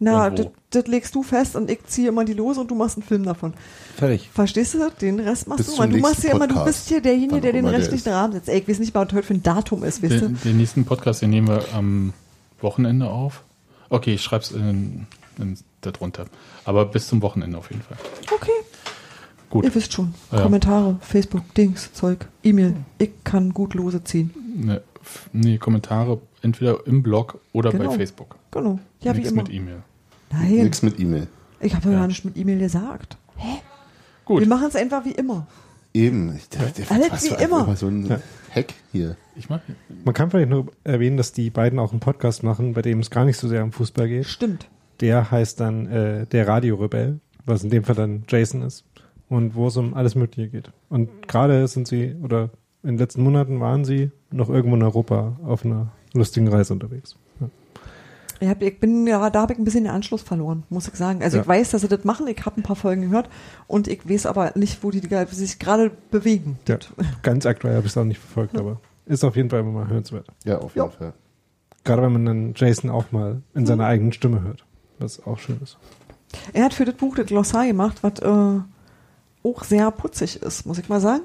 B: Na, das, das legst du fest und ich ziehe immer die Lose und du machst einen Film davon.
A: Fertig.
B: Verstehst du? Den Rest machst
E: Bis
B: du.
E: zum
B: Weil du machst ja immer, du bist hier derjenige, der den rechtlichen. Rahmen setzt. Ey, ich weiß nicht, was heute für ein Datum ist, weißt du?
C: Den, den nächsten Podcast, den nehmen wir am Wochenende auf. Okay, ich schreib's in, in, darunter. Aber bis zum Wochenende auf jeden Fall.
B: Okay.
C: Gut.
B: Ihr wisst schon.
C: Ja.
B: Kommentare, Facebook, Dings, Zeug, E-Mail. Ich kann gut Lose ziehen.
C: Ne, nee, Kommentare entweder im Blog oder
B: Genau.
C: bei Facebook.
B: Genau. Ja,
C: Nichts
B: immer.
C: mit E-Mail.
B: Nein,
E: Nichts mit E-Mail.
B: ich habe ja gar nicht mit E-Mail gesagt.
C: Gut.
B: Wir machen es einfach wie immer.
E: Eben. Ich, der, der,
B: Alles wie immer.
E: so ein
D: Ja.
E: Hack hier.
C: Ich mach,
D: Man kann vielleicht nur erwähnen, dass die beiden auch einen Podcast machen, bei dem es gar nicht so sehr um Fußball geht.
B: Stimmt.
D: Der heißt dann äh, Der Radiorebell, was in dem Fall dann Jason ist. Und wo es um alles Mögliche geht. Und gerade sind sie, oder in den letzten Monaten waren sie noch irgendwo in Europa auf einer lustigen Reise unterwegs. Ja.
B: Ich, hab, ich bin ja, da habe ich ein bisschen den Anschluss verloren, muss ich sagen. Also
D: Ja.
B: ich weiß, dass sie das machen. Ich habe ein paar Folgen gehört und ich weiß aber nicht, wo die die sich gerade bewegen.
D: Ja, ganz aktuell habe ich es auch nicht verfolgt, aber ist auf jeden Fall immer mal hörenswert.
E: Ja, auf
B: Ja.
E: jeden Fall.
D: Gerade wenn man dann Jason auch mal in seiner eigenen Stimme hört, was auch schön ist.
B: Er hat für das Buch das Glossar gemacht, was äh, auch sehr putzig ist, muss ich mal sagen.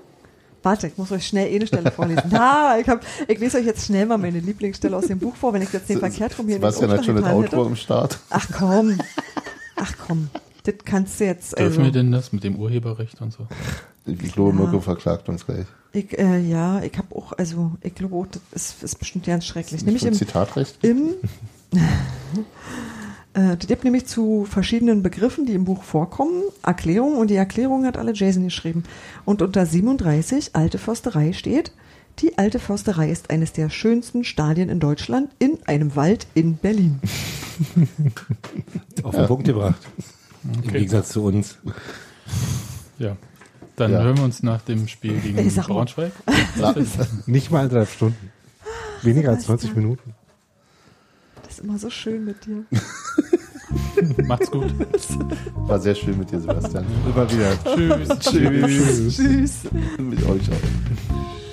B: Warte, ich muss euch schnell eine Stelle vorlesen. Na, ich, hab, ich lese euch jetzt schnell mal meine Lieblingsstelle aus dem Buch vor, wenn ich jetzt den verkehrt rum hier in den
E: Sebastian hat schon
B: getan
E: Outro am Start.
B: Ach komm. Ach komm. Das kannst du jetzt.
C: dürfen
B: Also,
C: wir denn das mit dem Urheberrecht und so?
E: Ich glaube,
B: Ja.
E: Mirko verklagt uns gleich.
B: ich, äh, ja, ich habe auch, also ich glaube auch, das ist, ist bestimmt ganz schrecklich. Nämlich
E: Nicht
B: im,
E: Zitatrecht.
B: im [laughs] äh, das gibt nämlich zu verschiedenen Begriffen, die im Buch vorkommen, Erklärungen und die Erklärung hat alle Jason geschrieben. Und unter 37 Alte Försterei steht, die Alte Försterei ist eines der schönsten Stadien in Deutschland in einem Wald in Berlin.
A: Auf den Punkt gebracht. Im
C: Okay.
A: Gegensatz zu uns.
C: Ja. Dann
E: Ja.
C: hören wir uns nach dem Spiel gegen
B: mal.
C: Braunschweig. [laughs]
D: Nicht mal anderthalb Stunden. Weniger als 90 Minuten.
B: Das ist immer so schön mit dir. [laughs] [laughs]
C: Macht's gut.
E: war sehr schön mit dir, Sebastian.
A: Immer wieder. [laughs]
C: Tschüss.
E: Tschüss.
B: Tschüss.
E: mit euch auch.